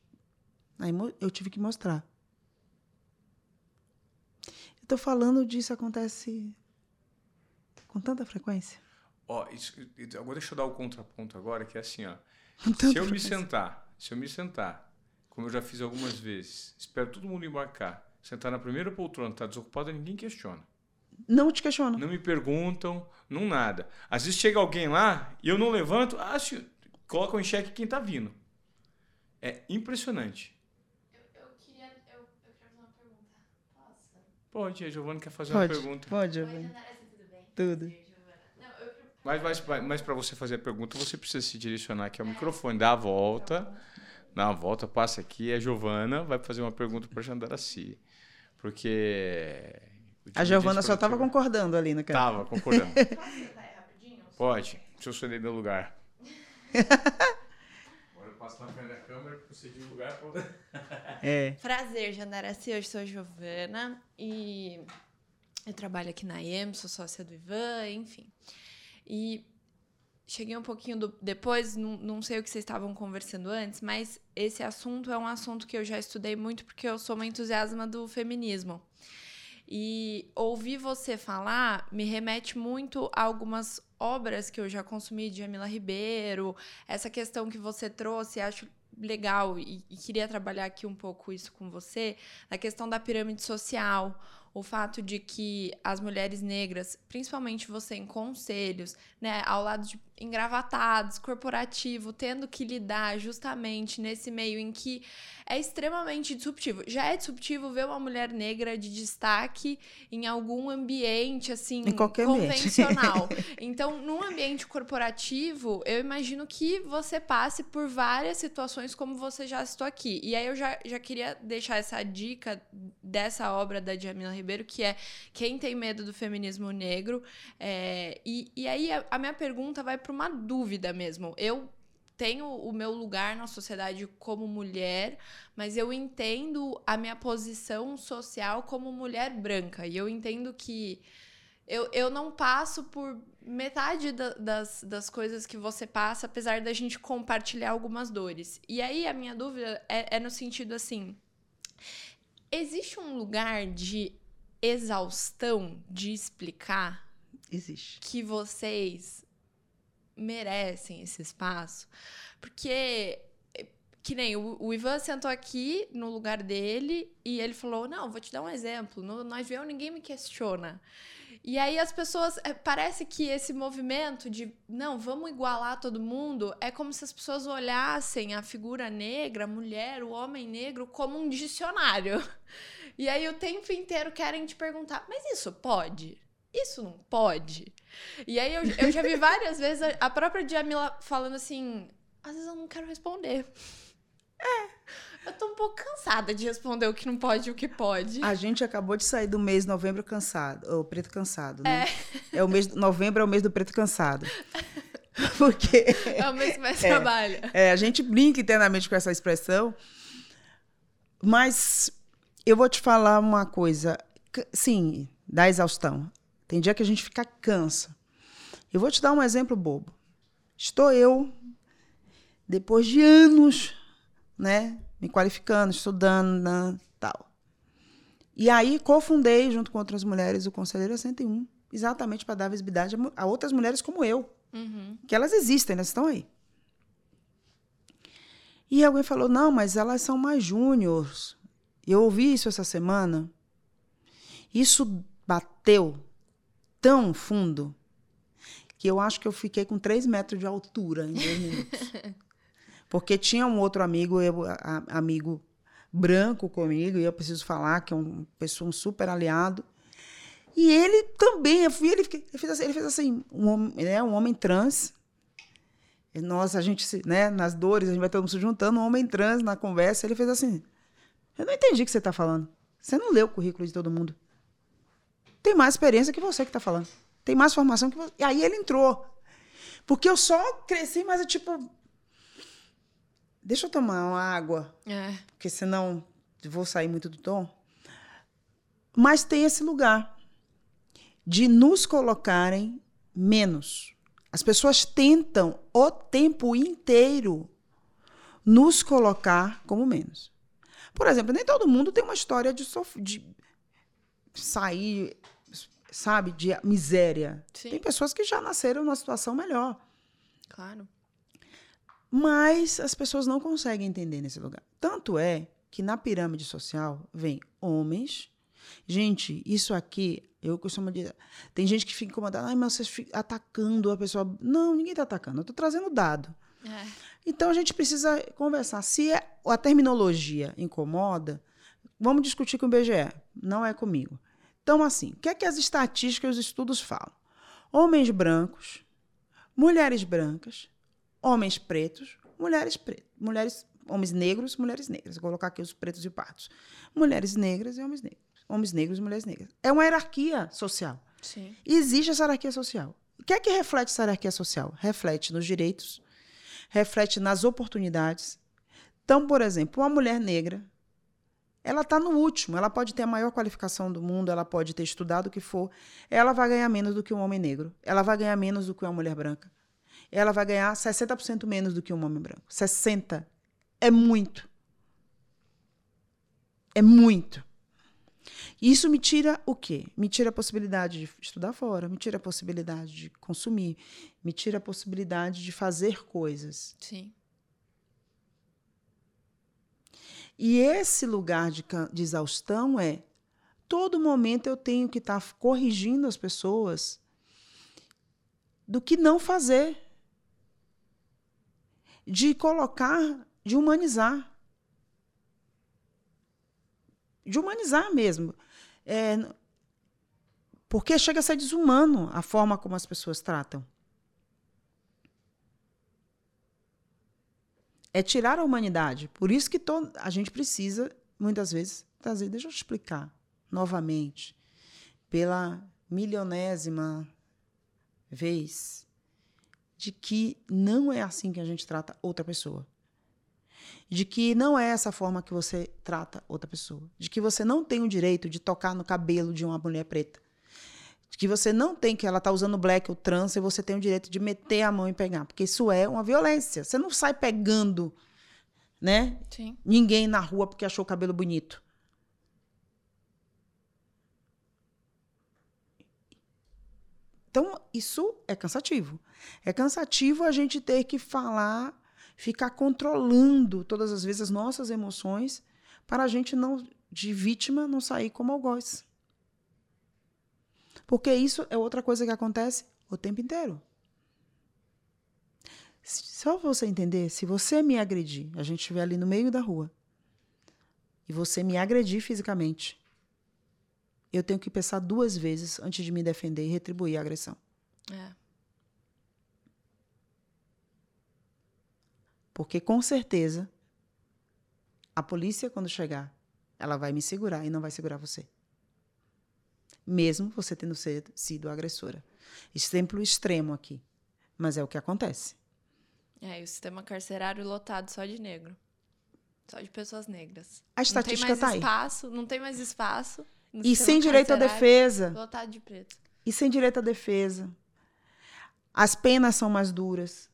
Aí eu tive que mostrar. Eu tô falando disso, acontece com tanta frequência. Ó, isso, agora deixa eu dar o contraponto agora, que é assim, ó. se eu me sentar, se eu me sentar, como eu já fiz algumas vezes, espero todo mundo embarcar, sentar na primeira poltrona, tá desocupado, ninguém questiona. Não te questiona. Não me perguntam, não nada. Às vezes chega alguém lá e eu não levanto, ah, se, colocam em xeque quem tá vindo. É impressionante. Pode, a Giovana quer fazer pode, uma pergunta. Pode, Giovana. Tudo. Mas, mas, mas para você fazer a pergunta, você precisa se direcionar aqui ao microfone, dá a volta, dá a volta, passa aqui, a Giovana vai fazer uma pergunta para Jandaraci. Porque. A Giovana só estava concordando ali no canto. Tava concordando. Pode, deixa eu sair do lugar. Eu passo na frente da câmera, procedi o lugar. É. Prazer, Jandaraci. Hoje sou a Giovana e eu trabalho aqui na EM, sou sócia do Ivan, enfim. E cheguei um pouquinho do, depois, não, não sei o que vocês estavam conversando antes, mas esse assunto é um assunto que eu já estudei muito porque eu sou uma entusiasma do feminismo. E ouvir você falar me remete muito a algumas obras que eu já consumi de Jamila Ribeiro, essa questão que você trouxe, acho legal e, e, queria trabalhar aqui um pouco isso com você, na questão da pirâmide social, o fato de que as mulheres negras, principalmente você em conselhos, né, ao lado de engravatados, corporativo, tendo que lidar justamente nesse meio em que é extremamente disruptivo. Já é disruptivo ver uma mulher negra de destaque em algum ambiente assim convencional. Ambiente. então, num ambiente corporativo, eu imagino que você passe por várias situações como você já citou aqui. E aí eu já, já queria deixar essa dica dessa obra da Jamila Ribeiro, que é Quem tem medo do feminismo negro. É, e, e aí a, a minha pergunta vai para uma dúvida mesmo. Eu tenho o meu lugar na sociedade como mulher, mas eu entendo a minha posição social como mulher branca. E eu entendo que eu, eu não passo por metade da, das, das coisas que você passa, apesar da gente compartilhar algumas dores. E aí a minha dúvida é, é no sentido assim: existe um lugar de exaustão de explicar? Existe. Que vocês merecem esse espaço. Porque que nem o, Ivan sentou aqui no lugar dele e ele falou: Não, vou te dar um exemplo. No Nós Vemos Ninguém Me Questiona. E aí as pessoas. É, parece que esse movimento de não, vamos igualar todo mundo é como se as pessoas olhassem a figura negra, a mulher, o homem negro, como um dicionário. E aí o tempo inteiro querem te perguntar: Mas isso pode? Isso não pode? E aí eu, eu já vi várias vezes a, própria Jamila falando assim: às vezes eu não quero responder. É. Eu tô um pouco cansada de responder o que não pode e o que pode. A gente acabou de sair do mês novembro cansado, o preto cansado, né? É. é o mês novembro é o mês do preto cansado. Porque é o mês que mais é, trabalha. É, a gente brinca internamente com essa expressão, mas eu vou te falar uma coisa. Sim, da exaustão. Tem dia que a gente fica cansa. Eu vou te dar um exemplo bobo. Estou eu, depois de anos, né, me qualificando, estudando, né, tal. E aí cofundei, junto com outras mulheres, o Conselheiro 101, exatamente para dar visibilidade a outras mulheres como eu. Uhum. Que elas existem, elas estão aí. E alguém falou: não, mas elas são mais júniores. Eu ouvi isso essa semana. Isso bateu tão fundo que eu acho que eu fiquei com três metros de altura em dois minutos. Porque tinha um outro amigo, eu, a, amigo branco comigo, e eu preciso falar que é um pessoa um super aliado. E ele também, ele, ele, fez assim, ele fez assim, um é um homem trans. Nós, a gente, né, nas dores, a gente vai todo mundo se juntando, um homem trans na conversa, ele fez assim: Eu não entendi o que você está falando. Você não leu o currículo de todo mundo. Tem mais experiência que você que está falando. Tem mais formação que você. E aí ele entrou. Porque eu só cresci, mas é tipo. Deixa eu tomar uma água. É. Porque senão vou sair muito do tom. Mas tem esse lugar de nos colocarem menos. As pessoas tentam o tempo inteiro nos colocar como menos. Por exemplo, nem todo mundo tem uma história de, de sair, sabe, de miséria. Sim. Tem pessoas que já nasceram numa situação melhor. Claro. Mas as pessoas não conseguem entender nesse lugar. Tanto é que na pirâmide social vem homens. Gente, isso aqui, eu costumo dizer. Tem gente que fica incomodada. Ai, mas vocês ficam atacando a pessoa. Não, ninguém está atacando. Eu estou trazendo dado. É. Então a gente precisa conversar. Se é, a terminologia incomoda, vamos discutir com o BGE. Não é comigo. Então, assim, o que é que as estatísticas e os estudos falam? Homens brancos, mulheres brancas, homens pretos, mulheres pretas, mulheres, homens negros, mulheres negras. Vou colocar aqui os pretos e pardos. Mulheres negras e homens negros. Homens negros e mulheres negras. É uma hierarquia social. Sim. Existe essa hierarquia social. O que é que reflete essa hierarquia social? Reflete nos direitos, reflete nas oportunidades. Então, por exemplo, uma mulher negra, ela está no último, ela pode ter a maior qualificação do mundo, ela pode ter estudado o que for, ela vai ganhar menos do que um homem negro, ela vai ganhar menos do que uma mulher branca ela vai ganhar 60% menos do que um homem branco. 60 é muito. É muito. Isso me tira o quê? Me tira a possibilidade de estudar fora, me tira a possibilidade de consumir, me tira a possibilidade de fazer coisas. Sim. E esse lugar de, de exaustão é todo momento eu tenho que estar tá corrigindo as pessoas do que não fazer de colocar, de humanizar. De humanizar mesmo. É, porque chega a ser desumano a forma como as pessoas tratam. É tirar a humanidade. Por isso que a gente precisa, muitas vezes, trazer. Deixa eu explicar novamente, pela milionésima vez de que não é assim que a gente trata outra pessoa. De que não é essa forma que você trata outra pessoa. De que você não tem o direito de tocar no cabelo de uma mulher preta. Que você não tem, que ela está usando black ou trans, e você tem o direito de meter a mão e pegar. Porque isso é uma violência. Você não sai pegando né? Sim. Ninguém na rua porque achou o cabelo bonito. Então, isso é cansativo. É cansativo a gente ter que falar, ficar controlando todas as vezes as nossas emoções para a gente não, de vítima, não sair como algoz. Porque isso é outra coisa que acontece o tempo inteiro. Só você entender, se você me agredir, a gente estiver ali no meio da rua, e você me agredir fisicamente, eu tenho que pensar duas vezes antes de me defender e retribuir a agressão. É. Porque com certeza a polícia, quando chegar, ela vai me segurar e não vai segurar você. Mesmo você tendo sido agressora. Exemplo extremo aqui. Mas é o que acontece. É, e o sistema carcerário lotado só de negro. Só de pessoas negras. A estatística está aí. Espaço, não tem mais espaço. E sem direito à defesa. Lotado de preto. E sem direito à defesa. As penas são mais duras.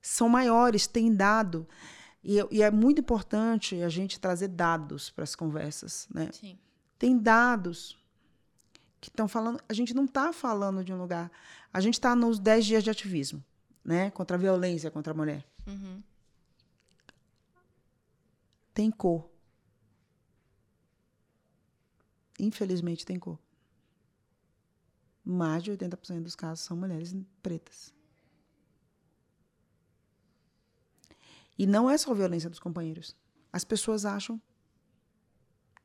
São maiores, tem dado. E, e é muito importante a gente trazer dados para as conversas. Né? Sim. Tem dados que estão falando. A gente não está falando de um lugar. A gente está nos 10 dias de ativismo né? contra a violência contra a mulher. Uhum. Tem cor. Infelizmente tem cor. Mais de 80% dos casos são mulheres pretas. E não é só violência dos companheiros. As pessoas acham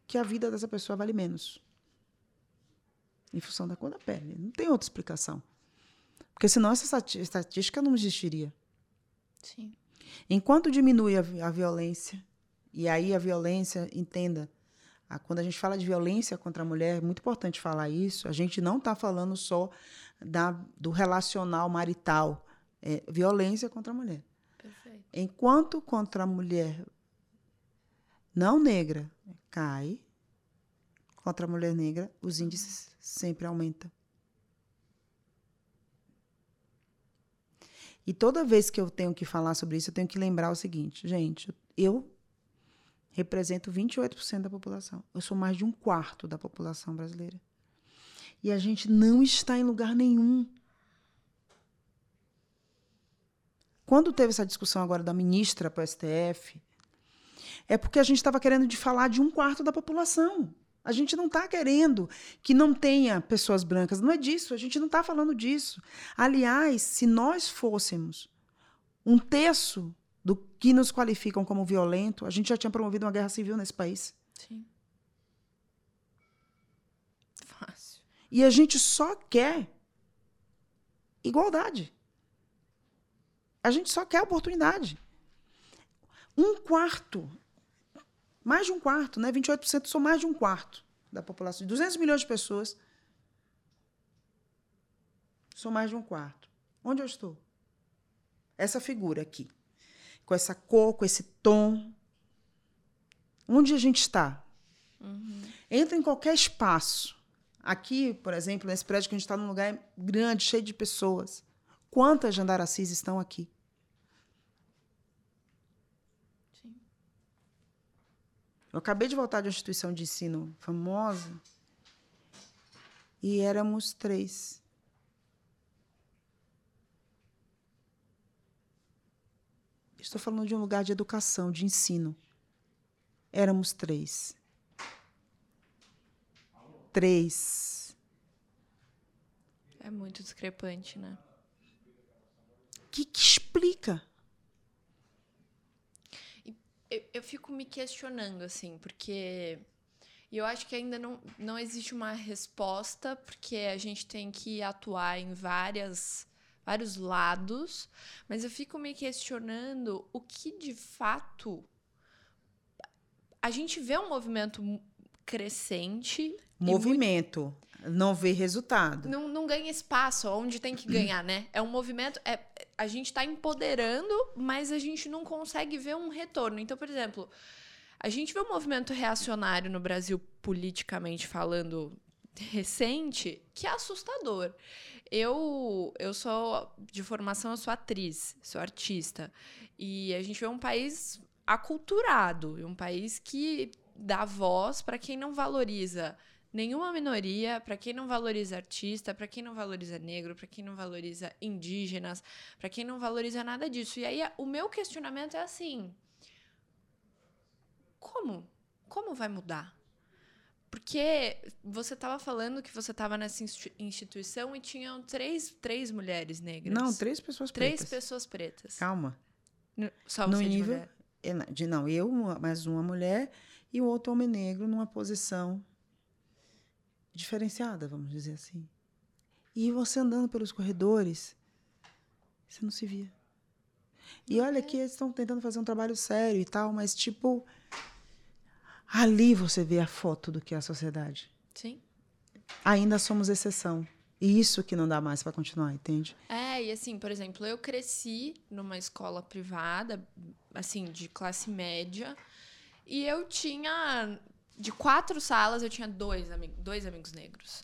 que a vida dessa pessoa vale menos. Em função da cor da pele. Não tem outra explicação. Porque senão essa estatística não existiria. Sim. Enquanto diminui a, a violência, e aí a violência, entenda, quando a gente fala de violência contra a mulher, é muito importante falar isso, a gente não está falando só da, do relacional marital, é violência contra a mulher. Enquanto contra a mulher não negra cai, contra a mulher negra, os índices sempre aumentam. E toda vez que eu tenho que falar sobre isso, eu tenho que lembrar o seguinte, gente, eu represento 28% da população. Eu sou mais de um quarto da população brasileira. E a gente não está em lugar nenhum. Quando teve essa discussão agora da ministra para o STF, é porque a gente estava querendo de falar de um quarto da população. A gente não está querendo que não tenha pessoas brancas. Não é disso, a gente não está falando disso. Aliás, se nós fôssemos um terço do que nos qualificam como violento, a gente já tinha promovido uma guerra civil nesse país. Sim. Fácil. E a gente só quer igualdade. A gente só quer oportunidade. Um quarto mais de um quarto, né? 28% são mais de um quarto da população. De 200 milhões de pessoas, sou mais de um quarto. Onde eu estou? Essa figura aqui, com essa cor, com esse tom. Onde a gente está? Uhum. Entra em qualquer espaço. Aqui, por exemplo, nesse prédio que a gente está num lugar grande, cheio de pessoas. Quantas jandaracis estão aqui? Eu acabei de voltar de uma instituição de ensino famosa e éramos três. Estou falando de um lugar de educação, de ensino. Éramos três. Três. É muito discrepante, né? O que, que explica? Eu, eu fico me questionando, assim, porque eu acho que ainda não, não existe uma resposta, porque a gente tem que atuar em várias, vários lados, mas eu fico me questionando o que de fato. A gente vê um movimento crescente. Movimento. Muito... Não vê resultado. Não, não ganha espaço onde tem que ganhar, né? É um movimento. É, a gente está empoderando, mas a gente não consegue ver um retorno. Então, por exemplo, a gente vê um movimento reacionário no Brasil, politicamente falando, recente, que é assustador. Eu, eu sou, de formação, eu sou atriz, sou artista. E a gente vê um país aculturado, um país que dá voz para quem não valoriza nenhuma minoria, para quem não valoriza artista, para quem não valoriza negro, para quem não valoriza indígenas, para quem não valoriza nada disso. E aí o meu questionamento é assim: como? Como vai mudar? Porque você estava falando que você estava nessa instituição e tinham três, três mulheres negras. Não, três pessoas três pretas. Três pessoas pretas. Calma. No, só no nível de, de não, eu mais uma mulher e o outro homem negro numa posição diferenciada, vamos dizer assim. E você andando pelos corredores, você não se via. E olha que eles estão tentando fazer um trabalho sério e tal, mas tipo ali você vê a foto do que é a sociedade. Sim. Ainda somos exceção. Isso que não dá mais para continuar, entende? É, e assim, por exemplo, eu cresci numa escola privada, assim, de classe média, e eu tinha. De quatro salas, eu tinha dois, amig dois amigos negros.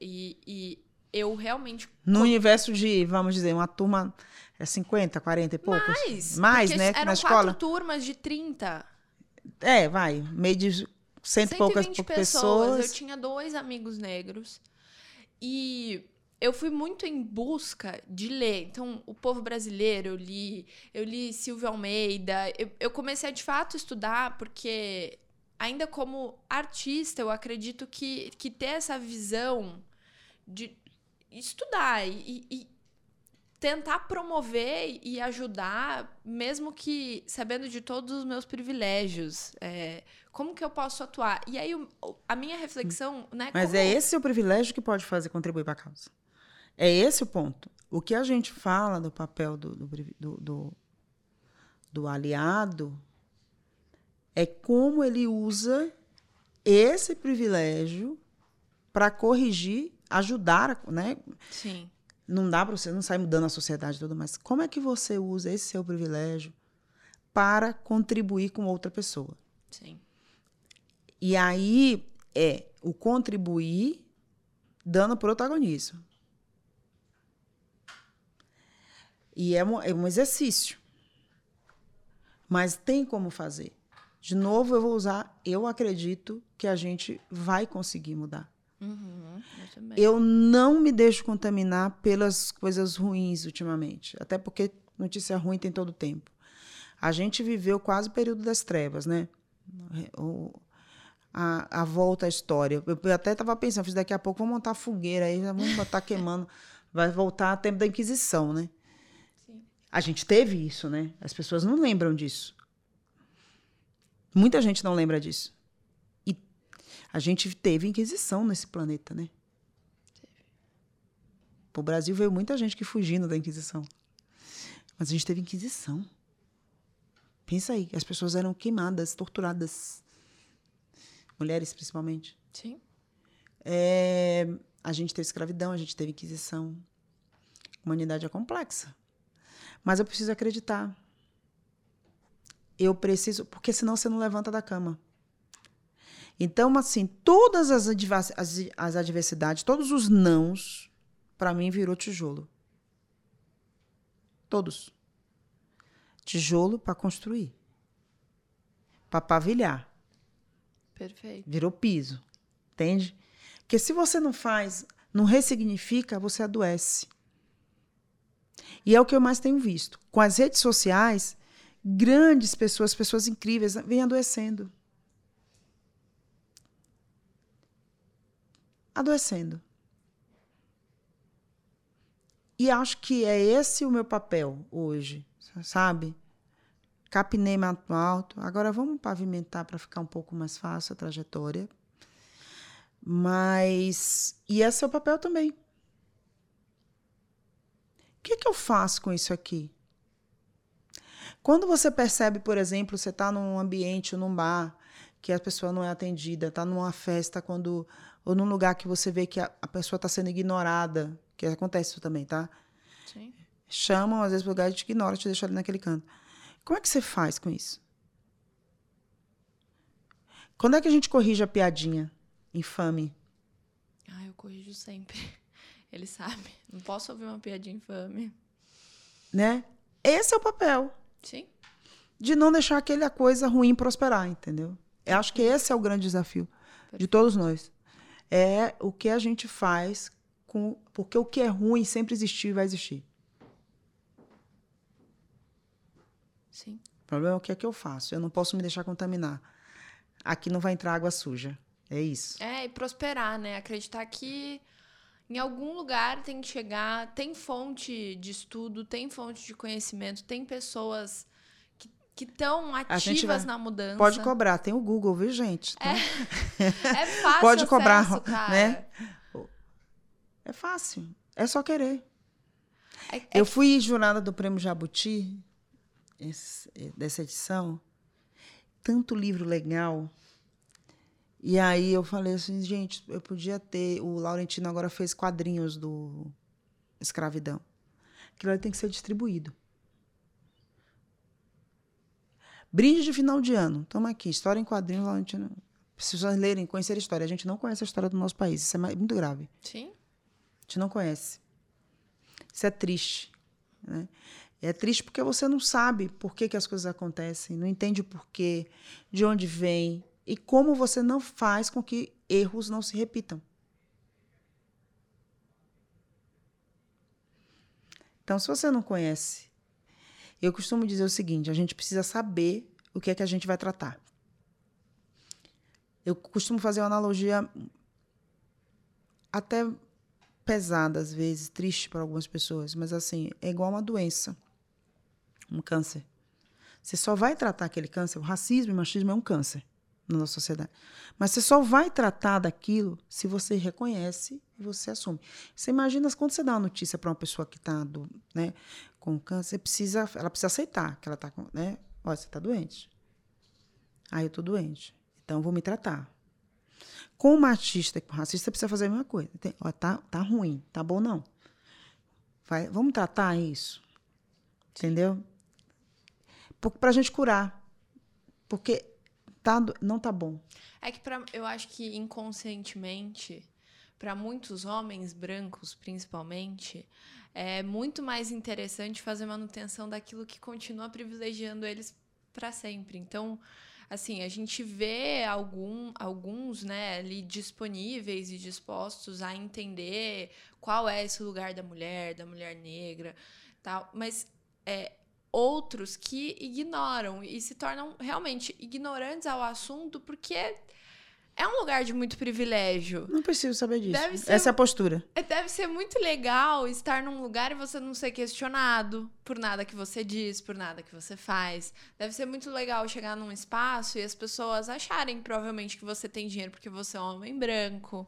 E, e eu realmente. No universo de, vamos dizer, uma turma é 50, 40 e poucos? Mais. Mais, né? Eram na escola. quatro turmas de 30. É, vai. Meio de cento e poucas pessoas. pessoas. Eu tinha dois amigos negros. E eu fui muito em busca de ler. Então, o povo brasileiro eu li, eu li Silvio Almeida. Eu, eu comecei a de fato estudar porque ainda como artista, eu acredito que, que ter essa visão de estudar e, e tentar promover e ajudar, mesmo que sabendo de todos os meus privilégios. É, como que eu posso atuar? E aí, a minha reflexão. Né, Mas como... é esse o privilégio que pode fazer contribuir para a causa. É esse o ponto. O que a gente fala do papel do, do, do, do aliado é como ele usa esse privilégio para corrigir, ajudar, né? Sim. Não dá para você não sair mudando a sociedade toda, mas como é que você usa esse seu privilégio para contribuir com outra pessoa? Sim. E aí é o contribuir dando protagonismo. E é um, é um exercício. Mas tem como fazer. De novo, eu vou usar. Eu acredito que a gente vai conseguir mudar. Uhum, eu, eu não me deixo contaminar pelas coisas ruins ultimamente. Até porque notícia ruim tem todo o tempo. A gente viveu quase o período das trevas, né? O, a, a volta à história. Eu, eu até estava pensando, daqui a pouco vamos montar fogueira aí, vamos botar queimando. Vai voltar a tempo da Inquisição, né? Sim. A gente teve isso, né? As pessoas não lembram disso. Muita gente não lembra disso. A gente teve Inquisição nesse planeta, né? O Brasil veio muita gente que fugindo da Inquisição. Mas a gente teve Inquisição. Pensa aí, as pessoas eram queimadas, torturadas. Mulheres, principalmente. Sim. É, a gente teve escravidão, a gente teve Inquisição. A humanidade é complexa. Mas eu preciso acreditar. Eu preciso, porque senão você não levanta da cama. Então, assim, todas as, as, as adversidades, todos os nãos, para mim, virou tijolo. Todos. Tijolo para construir. Para pavilhar. Perfeito. Virou piso. Entende? Porque se você não faz, não ressignifica, você adoece. E é o que eu mais tenho visto. Com as redes sociais, grandes pessoas, pessoas incríveis, vêm adoecendo. adoecendo. E acho que é esse o meu papel hoje, sabe? Capinei mato alto. Agora vamos pavimentar para ficar um pouco mais fácil a trajetória. Mas. E esse é o papel também. O que, que eu faço com isso aqui? Quando você percebe, por exemplo, você está num ambiente, num bar, que a pessoa não é atendida, está numa festa quando ou num lugar que você vê que a, a pessoa está sendo ignorada, que acontece isso também, tá? Sim. Chamam, às vezes, o lugar e te ignora, te deixa ali naquele canto. Como é que você faz com isso? Quando é que a gente corrige a piadinha infame? Ah, eu corrijo sempre. Ele sabe. Não posso ouvir uma piadinha infame. Né? Esse é o papel. Sim. De não deixar aquela coisa ruim prosperar, entendeu? Eu acho que esse é o grande desafio Perfeito. de todos nós é o que a gente faz com. Porque o que é ruim sempre existiu e vai existir. Sim. O problema é o que é que eu faço. Eu não posso me deixar contaminar. Aqui não vai entrar água suja. É isso. É, e prosperar, né? Acreditar que em algum lugar tem que chegar, tem fonte de estudo, tem fonte de conhecimento, tem pessoas que estão ativas na mudança. Pode cobrar, tem o Google, viu, gente? É, é fácil. pode cobrar, acesso, né? É fácil, é só querer. É, é... Eu fui jurada do Prêmio Jabuti esse, dessa edição. Tanto livro legal. E aí eu falei assim, gente, eu podia ter. O Laurentino agora fez quadrinhos do escravidão. Aquilo ali tem que ser distribuído. Brinde de final de ano. Toma aqui, história em quadrinhos, Laurentino. Precisam lerem, conhecer a história. A gente não conhece a história do nosso país. Isso é muito grave. Sim. A gente não conhece. Isso é triste. Né? É triste porque você não sabe por que, que as coisas acontecem, não entende o porquê, de onde vem e como você não faz com que erros não se repitam. Então, se você não conhece, eu costumo dizer o seguinte: a gente precisa saber o que é que a gente vai tratar. Eu costumo fazer uma analogia até pesada às vezes, triste para algumas pessoas, mas assim, é igual uma doença, um câncer. Você só vai tratar aquele câncer, o racismo e o machismo é um câncer na nossa sociedade. Mas você só vai tratar daquilo se você reconhece e você assume. Você imagina quando você dá uma notícia para uma pessoa que está né, com câncer, precisa, ela precisa aceitar que ela está com, né? Olha, você está doente. Ah, eu estou doente. Então vou me tratar. Com o machista e com o racista, precisa fazer a mesma coisa. Tem, ó, tá, tá ruim, tá bom não. Vai, vamos tratar isso. Entendeu? Para a gente curar. Porque tá, não tá bom. É que pra, eu acho que inconscientemente, para muitos homens brancos, principalmente, é muito mais interessante fazer manutenção daquilo que continua privilegiando eles para sempre. Então, assim, a gente vê algum, alguns, né, ali disponíveis e dispostos a entender qual é esse lugar da mulher, da mulher negra, tal, mas é, outros que ignoram e se tornam realmente ignorantes ao assunto porque é um lugar de muito privilégio. Não preciso saber disso. Essa é a postura. É, deve ser muito legal estar num lugar e você não ser questionado por nada que você diz, por nada que você faz. Deve ser muito legal chegar num espaço e as pessoas acharem provavelmente que você tem dinheiro porque você é um homem branco.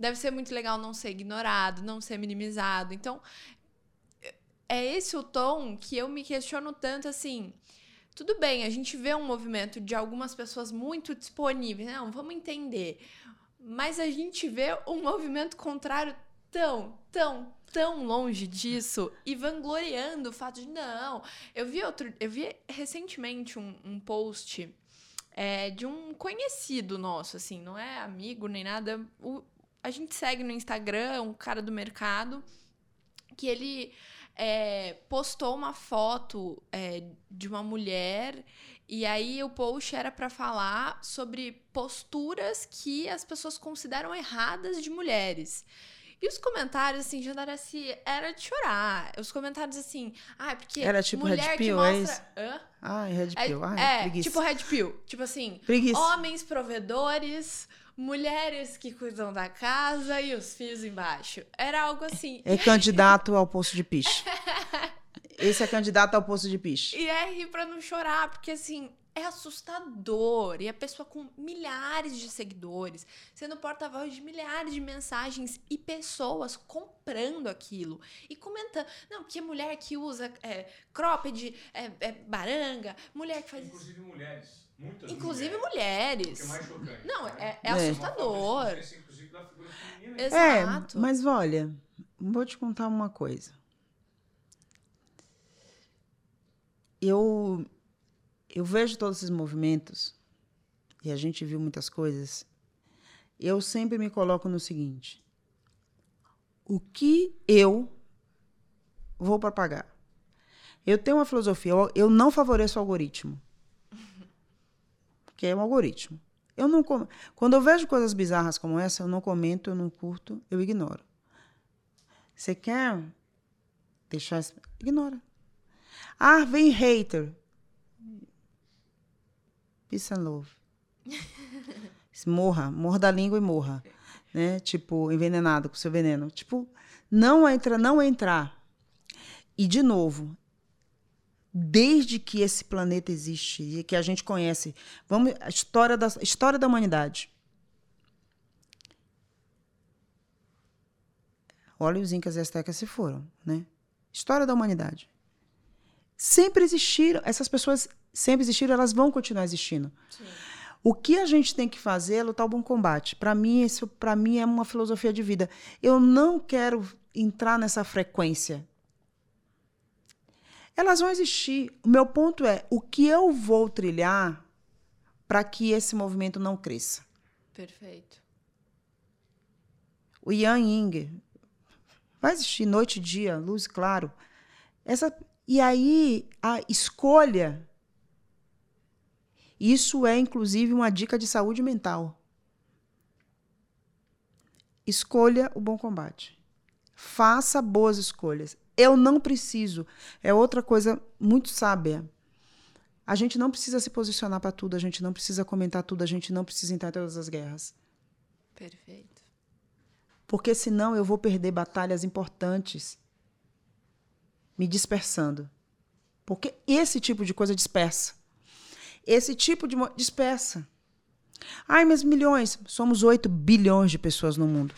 Deve ser muito legal não ser ignorado, não ser minimizado. Então, é esse o tom que eu me questiono tanto assim. Tudo bem, a gente vê um movimento de algumas pessoas muito disponíveis, não, vamos entender. Mas a gente vê um movimento contrário tão, tão, tão longe disso e vangloriando o fato de não. Eu vi outro, eu vi recentemente um, um post é, de um conhecido nosso, assim, não é amigo nem nada. O, a gente segue no Instagram, um cara do mercado, que ele é, postou uma foto é, de uma mulher e aí o post era para falar sobre posturas que as pessoas consideram erradas de mulheres. E os comentários, assim, Jandaraci, era de chorar. Os comentários, assim, ah, porque Era tipo mulher Red Pill, mostra... é isso? Hã? Ai, Red Pill. Ai, é, preguiça. tipo Red Pill. Tipo assim, Preguiça. homens provedores, mulheres que cuidam da casa e os filhos embaixo. Era algo assim. É candidato ao posto de piche. Esse é candidato ao posto de piche. E é rir pra não chorar, porque assim, é assustador. E a pessoa com milhares de seguidores, sendo porta-voz de milhares de mensagens e pessoas comprando aquilo e comentando. Não, que mulher que usa é, cropped, é, é baranga, mulher que faz Inclusive mulheres. Muitas Inclusive mulheres. mulheres. O que é mais chocante. Não, né? é, é É. assustador. Inclusive da figura feminina. Exato. É, mas olha, vou te contar uma coisa. Eu, eu vejo todos esses movimentos, e a gente viu muitas coisas, eu sempre me coloco no seguinte: o que eu vou propagar? Eu tenho uma filosofia, eu, eu não favoreço o algoritmo. Que é um algoritmo. Eu não com- Quando eu vejo coisas bizarras como essa, eu não comento, eu não curto, eu ignoro. Você quer deixar. Ignora. Ah, vem hater. Peace and love. Morra, morra da língua e morra. Né? Tipo, envenenado com seu veneno. Tipo, não entra, não entrar. E, de novo, desde que esse planeta existe e que a gente conhece, vamos a história da história da humanidade. Olha, os incas e astecas se foram, né? História da humanidade. Sempre existiram, essas pessoas sempre existiram, elas vão continuar existindo. Sim. O que a gente tem que fazer é lutar o bom combate. Para mim, isso para mim é uma filosofia de vida. Eu não quero entrar nessa frequência. Elas vão existir. O meu ponto é o que eu vou trilhar para que esse movimento não cresça. Perfeito. O Yang Ying vai existir noite e dia, luz claro. Essa e aí a escolha isso é inclusive uma dica de saúde mental. Escolha o bom combate. Faça boas escolhas. Eu não preciso. É outra coisa muito sábia. A gente não precisa se posicionar para tudo, a gente não precisa comentar tudo, a gente não precisa entrar em todas as guerras. Perfeito. Porque senão eu vou perder batalhas importantes me dispersando. Porque esse tipo de coisa dispersa. Esse tipo de dispersa. Ai, mas milhões, somos 8 bilhões de pessoas no mundo.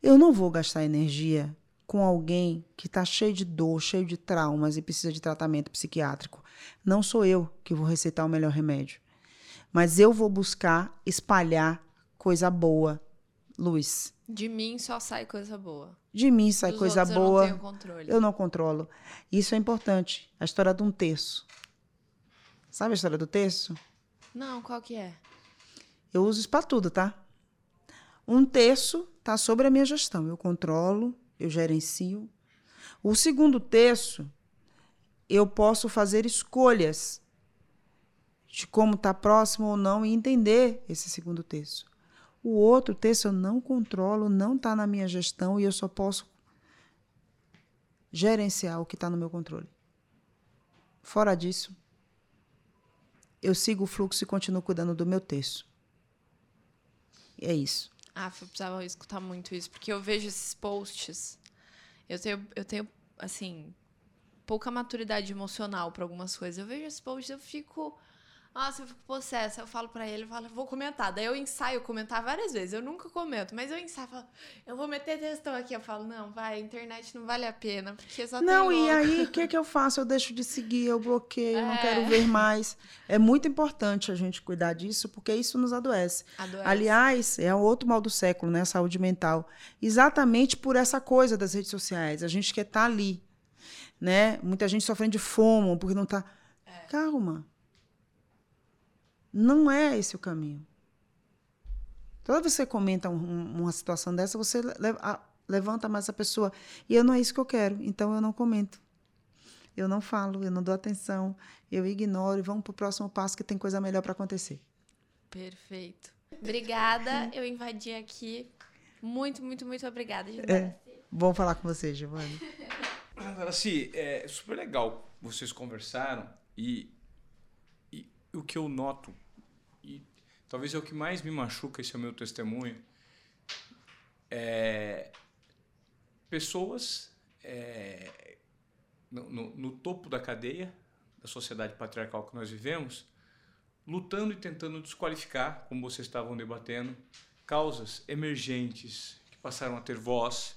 Eu não vou gastar energia com alguém que está cheio de dor, cheio de traumas e precisa de tratamento psiquiátrico. Não sou eu que vou receitar o melhor remédio. Mas eu vou buscar espalhar coisa boa, luz. De mim só sai coisa boa. De mim sai Dos coisa boa. Eu não tenho controle. Eu não controlo. Isso é importante. A história de um terço. Sabe a história do terço? Não, qual que é? Eu uso isso para tudo, tá? Um terço está sobre a minha gestão. Eu controlo, eu gerencio. O segundo terço, eu posso fazer escolhas de como está próximo ou não e entender esse segundo terço. O outro terço eu não controlo, não está na minha gestão e eu só posso gerenciar o que está no meu controle. Fora disso, eu sigo o fluxo e continuo cuidando do meu terço. É isso. Ah, eu precisava escutar muito isso, porque eu vejo esses posts. Eu tenho, eu tenho assim, pouca maturidade emocional para algumas coisas. Eu vejo esses posts, eu fico. Nossa, eu fico possessa. Eu falo pra ele, eu falo, vou comentar. Daí eu ensaio comentar várias vezes. Eu nunca comento, mas eu ensaio, falo, eu vou meter textão aqui. Eu falo, não, vai, a internet não vale a pena, porque só Não, e aí o que, que eu faço? Eu deixo de seguir, eu bloqueio, eu não É. quero ver mais. É muito importante a gente cuidar disso, porque isso nos adoece. Adoece. Aliás, é outro mal do século, né? A saúde mental. Exatamente por essa coisa das redes sociais. A gente quer estar ali. Né? Muita gente sofrendo de fomo, porque não está. Calma. Não é esse o caminho. Toda vez que você comenta um- um- uma situação dessa, você le- a- levanta mais a pessoa. E eu não é isso que eu quero, então eu não comento. Eu não falo, eu não dou atenção, eu ignoro e vamos para o próximo passo que tem coisa melhor para acontecer. Perfeito. Obrigada, eu invadi aqui. Muito, muito, muito obrigada, Gilberto. É. Bom falar com você, Giovanni. Agora, assim, é super legal vocês conversaram e o que eu noto, e talvez é o que mais me machuca, esse é o meu testemunho, é pessoas é, no, no- no topo da cadeia da sociedade patriarcal que nós vivemos, lutando e tentando desqualificar, como vocês estavam debatendo, causas emergentes que passaram a ter voz,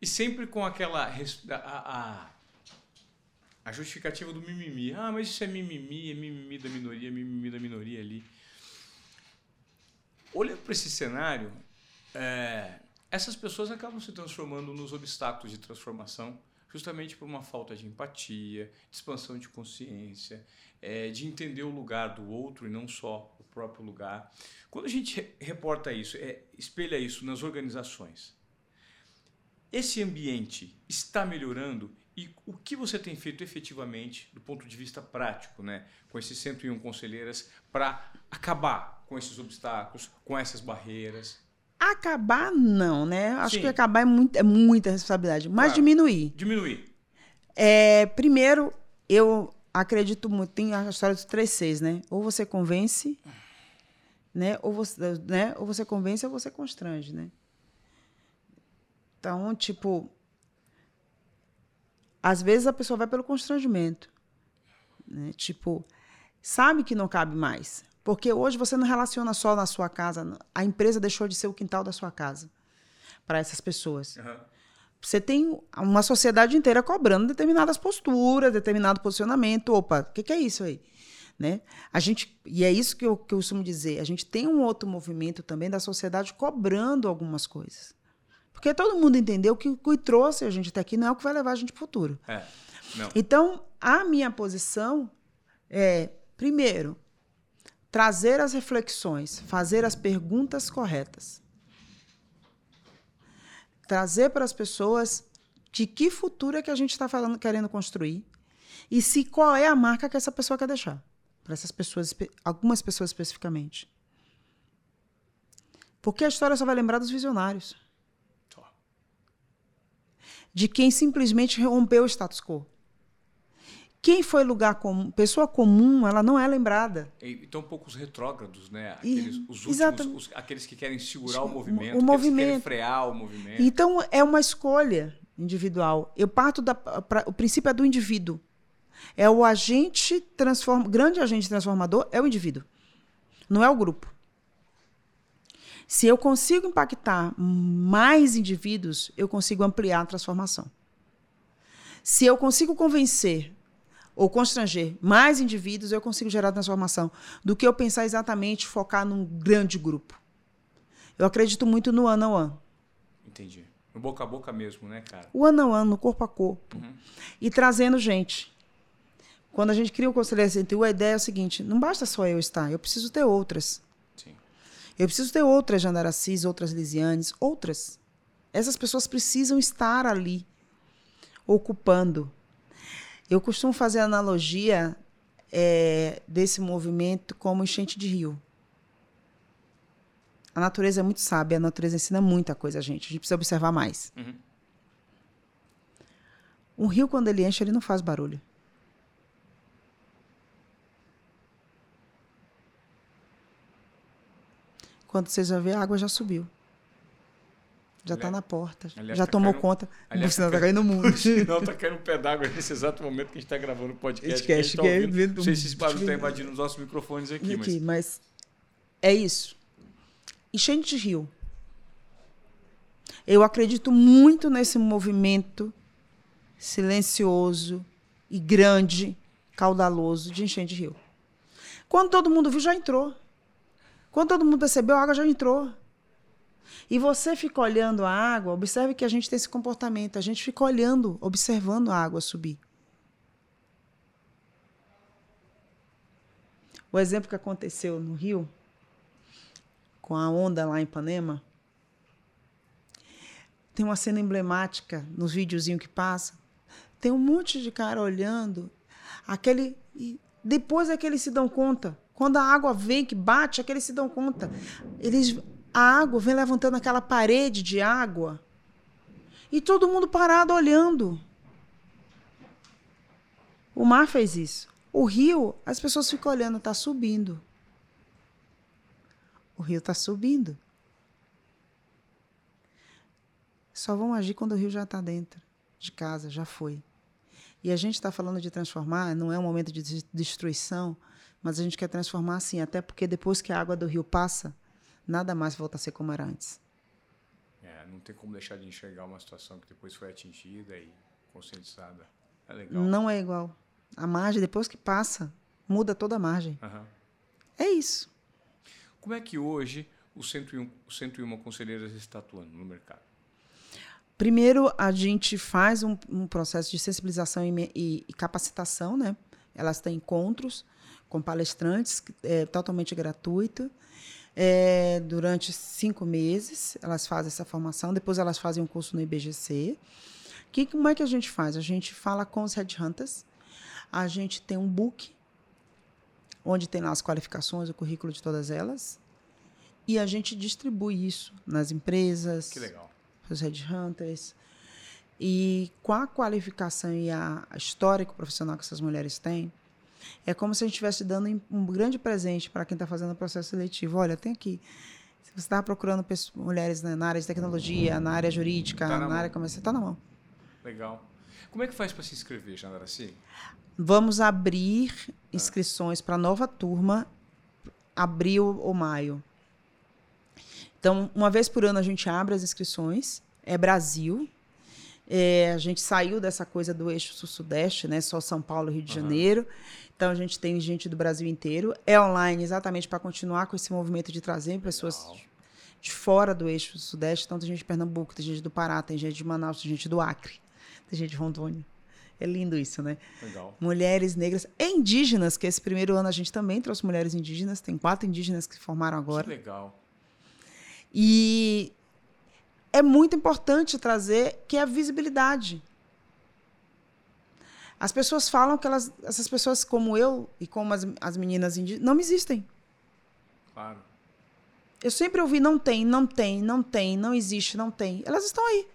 e sempre com aquela a, a, a justificativa do mimimi. Ah, mas isso é mimimi, é mimimi da minoria, mimimi da minoria ali. Olhando para esse cenário, é, essas pessoas acabam se transformando nos obstáculos de transformação, justamente por uma falta de empatia, de expansão de consciência, é, de entender o lugar do outro e não só o próprio lugar. Quando a gente re- reporta isso, é, espelha isso nas organizações, esse ambiente está melhorando e o que você tem feito efetivamente do ponto de vista prático, né, com esses 101 conselheiras para acabar com esses obstáculos, com essas barreiras, Acabar, não, né? Acho Sim. que acabar é, muito, é muita responsabilidade, mas Claro. diminuir. diminuir. É, primeiro, eu acredito muito, tem a história dos três Cs, né? Ou você convence, né? Ou você, né? Ou você convence ou você constrange, né? Então, tipo, às vezes a pessoa vai pelo constrangimento, né? Tipo, sabe que não cabe mais, porque hoje você não relaciona só na sua casa, a empresa deixou de ser o quintal da sua casa para essas pessoas. Aham. Você tem uma sociedade inteira cobrando determinadas posturas, determinado posicionamento. Opa, o que, que é isso aí? Né? A gente, e é isso que eu, que eu costumo dizer, a gente tem um outro movimento também da sociedade cobrando algumas coisas. Porque todo mundo entendeu que o que trouxe a gente até aqui não é o que vai levar a gente para o futuro. É, então, a minha posição é, primeiro, trazer as reflexões, fazer as perguntas corretas. Trazer para as pessoas de que futuro é que a gente está falando, querendo construir e se qual é a marca que essa pessoa quer deixar para essas pessoas, algumas pessoas especificamente. Porque a história só vai lembrar dos visionários. De quem simplesmente rompeu o status quo. Quem foi lugar comum, pessoa comum, ela não é lembrada. E tão poucos retrógrados, né? Aqueles, e, os últimos, os, aqueles que querem segurar o movimento, o movimento. que querem frear o movimento. Então é uma escolha individual. Eu parto da pra, o princípio é do indivíduo. É o agente transform, grande agente transformador é o indivíduo. Não é o grupo. Se eu consigo impactar mais indivíduos, eu consigo ampliar a transformação. Se eu consigo convencer ou constranger mais indivíduos, eu consigo gerar transformação do que eu pensar exatamente focar num grande grupo. Eu acredito muito no one on one. Entendi. No boca a boca mesmo, né, cara? O one on one, no corpo a corpo. Uhum. E trazendo gente. Quando a gente cria o Conselheiro SNTU, a ideia é o seguinte: não basta só eu estar, eu preciso ter outras. Eu preciso ter outras Jandaracis, outras Lisianes, outras. Essas pessoas precisam estar ali, ocupando, eu costumo fazer analogia é, desse movimento como enchente de rio. A natureza é muito sábia, a natureza ensina muita coisa a gente. A gente precisa observar mais. Uhum. Um rio, quando ele enche, ele não faz barulho. Quando você já vê, a água já subiu. Já está na porta. Aliás, já tá tomou caindo, conta. Aliás, senão está caindo no mundo. Não, está caindo um pé d'água nesse exato momento que a gente está gravando o podcast. Que, que, tá que é, não sei se esse barulho está invadindo os nossos microfones aqui. aqui mas... mas é isso. Enchente de rio. Eu acredito muito nesse movimento silencioso e grande, caudaloso de enchente de rio. Quando todo mundo viu, já entrou. Quando todo mundo percebeu, a água já entrou. E você fica olhando a água, observe que a gente tem esse comportamento, a gente fica olhando, observando a água subir. O exemplo que aconteceu no Rio, com a onda lá em Ipanema, tem uma cena emblemática nos videozinhos que passa. Tem um monte de cara olhando, aquele e depois é que eles se dão conta. Quando a água vem que bate, é que eles se dão conta. Eles a água vem levantando aquela parede de água e todo mundo parado olhando. O mar fez isso. O rio, as pessoas ficam olhando, está subindo. O rio está subindo. Só vão agir quando o rio já está dentro de casa, já foi. E a gente está falando de transformar, não é um momento de destruição, mas a gente quer transformar assim, até porque depois que a água do rio passa, nada mais volta a ser como era antes. É, não tem como deixar de enxergar uma situação que depois foi atingida e conscientizada. É legal. Não é igual. A margem, depois que passa, muda toda a margem. Uhum. É isso. Como é que hoje o 101, o 101 Conselheiras está atuando no mercado? Primeiro, a gente faz um, um processo de sensibilização e, e, e, capacitação, né? Elas têm encontros com palestrantes, é, totalmente gratuito é, durante cinco meses. Elas fazem essa formação, depois elas fazem um curso no IBGC. Que, como é que a gente faz? A gente fala com os headhunters, a gente tem um book, onde tem lá as qualificações, o currículo de todas elas, e a gente distribui isso nas empresas, para os headhunters. E com a qualificação e a histórico profissional que essas mulheres têm, é como se a gente estivesse dando um grande presente para quem está fazendo o processo seletivo. Olha, tem aqui. Se você está procurando pessoas, mulheres na área de tecnologia, na área jurídica, tá na, na área comercial, está na mão. Legal. Como é que faz para se inscrever, Jandaraci? Vamos abrir inscrições para a nova turma abril ou maio. Então, uma vez por ano a gente abre as inscrições. É Brasil. É, a gente saiu dessa coisa do eixo sul-sudeste, né? Só São Paulo, Rio de uhum. Janeiro. Então a gente tem gente do Brasil inteiro. É online exatamente para continuar com esse movimento de trazer pessoas Legal. de fora do eixo sudeste. Então tem gente de Pernambuco, tem gente do Pará, tem gente de Manaus, tem gente do Acre, tem gente de Rondônia. É lindo isso, né? Legal. Mulheres negras e indígenas, que esse primeiro ano a gente também trouxe mulheres indígenas. Tem quatro indígenas que se formaram agora. Que legal. E é muito importante trazer que é a visibilidade. As pessoas falam que elas, essas pessoas como eu e como as, as meninas indígenas não existem. Claro. Eu sempre ouvi não tem, não tem, não tem, não existe, não tem. Elas estão aí.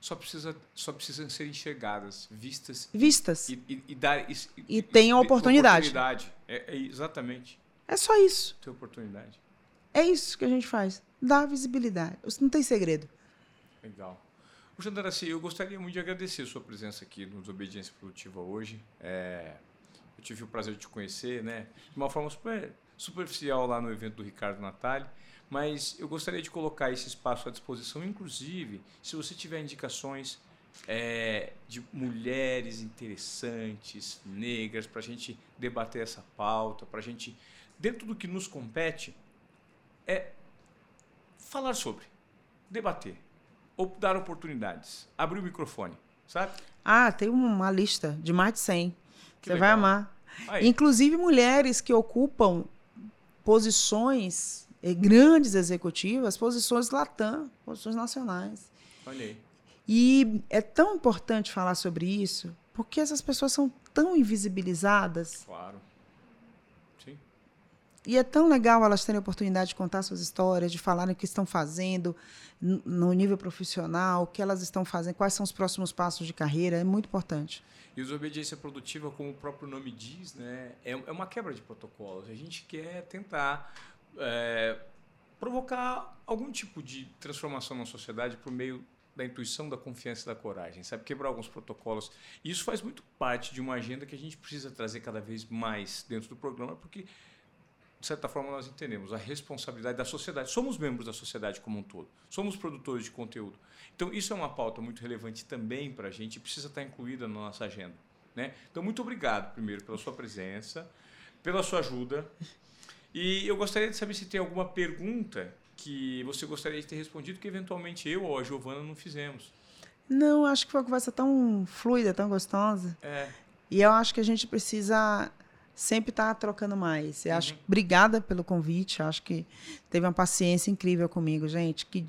Só, precisa, só precisam ser enxergadas, vistas. Vistas. E, e, e dar. E, e tem a oportunidade. oportunidade. É, é, exatamente. É só isso. Ter oportunidade. É isso que a gente faz. Dar visibilidade. Não tem segredo. Legal. O Jandaraci, eu gostaria muito de agradecer a sua presença aqui no Desobediência Produtiva hoje. É, eu tive o prazer de te conhecer, né? De uma forma super superficial lá no evento do Ricardo Natália, mas eu gostaria de colocar esse espaço à disposição, inclusive, se você tiver indicações é, de mulheres interessantes, negras, para a gente debater essa pauta, para a gente, dentro do que nos compete, é falar sobre, debater ou dar oportunidades. Abrir o microfone, sabe? Ah, tem uma lista de mais de 100. Que Você legal. vai amar. Aí. Inclusive mulheres que ocupam posições eh, grandes executivas, posições latam, posições nacionais. Olha aí. E é tão importante falar sobre isso, porque essas pessoas são tão invisibilizadas. Claro. E é tão legal elas terem a oportunidade de contar suas histórias, de falarem o que estão fazendo no nível profissional, o que elas estão fazendo, quais são os próximos passos de carreira, é muito importante. E desobediência produtiva, como o próprio nome diz, né, é, é uma quebra de protocolos. A gente quer tentar é, provocar algum tipo de transformação na sociedade por meio da intuição, da confiança e da coragem, sabe? Quebrar alguns protocolos. E isso faz muito parte de uma agenda que a gente precisa trazer cada vez mais dentro do programa, porque de certa forma, nós entendemos a responsabilidade da sociedade. Somos membros da sociedade como um todo. Somos produtores de conteúdo. Então, isso é uma pauta muito relevante também para a gente e precisa estar incluída na nossa agenda. Né? Então, muito obrigado, primeiro, pela sua presença, pela sua ajuda. E eu gostaria de saber se tem alguma pergunta que você gostaria de ter respondido que, eventualmente, eu ou a Giovana não fizemos. Não, acho que foi uma conversa tão fluida, tão gostosa. É. E eu acho que a gente precisa sempre está trocando mais. Eu uhum. acho, obrigada pelo convite. Acho que teve uma paciência incrível comigo, gente. Que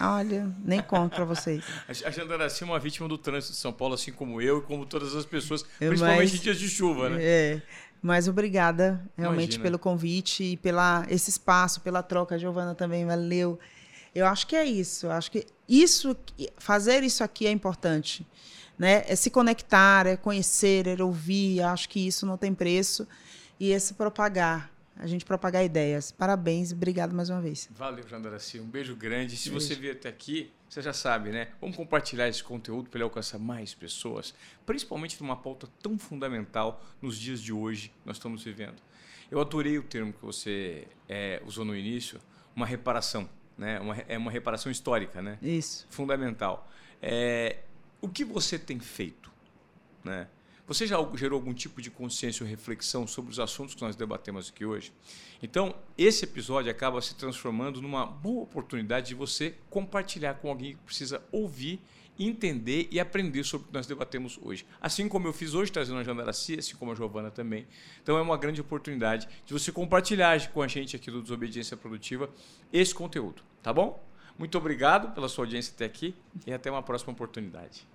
olha, nem conto para vocês. A Jandaraci é uma vítima do trânsito de São Paulo, assim como eu e como todas as pessoas, principalmente em dias de chuva, né? É. Mas obrigada realmente Imagina. pelo convite e pela esse espaço, pela troca. Giovana também valeu. Eu acho que é isso. Eu acho que isso, fazer isso aqui é importante né? É se conectar, é conhecer, é ouvir. Acho que isso não tem preço. E esse propagar, a gente propagar ideias. Parabéns, obrigado mais uma vez. Valeu, Jandaraci. Um beijo grande. Se beijo. você vier até aqui, você já sabe, né? Vamos compartilhar esse conteúdo para ele alcançar mais pessoas, principalmente numa pauta tão fundamental nos dias de hoje que nós estamos vivendo. Eu adorei o termo que você é, usou no início, uma reparação, né? Uma, é uma reparação histórica, né? Isso. Fundamental. É, o que você tem feito? Né? Você já gerou algum tipo de consciência ou reflexão sobre os assuntos que nós debatemos aqui hoje? Então, esse episódio acaba se transformando numa boa oportunidade de você compartilhar com alguém que precisa ouvir, entender e aprender sobre o que nós debatemos hoje. Assim como eu fiz hoje, trazendo a Jandaracia, assim como a Giovana também. Então, é uma grande oportunidade de você compartilhar com a gente aqui do Desobediência Produtiva esse conteúdo, tá bom? Muito obrigado pela sua audiência até aqui e até uma próxima oportunidade.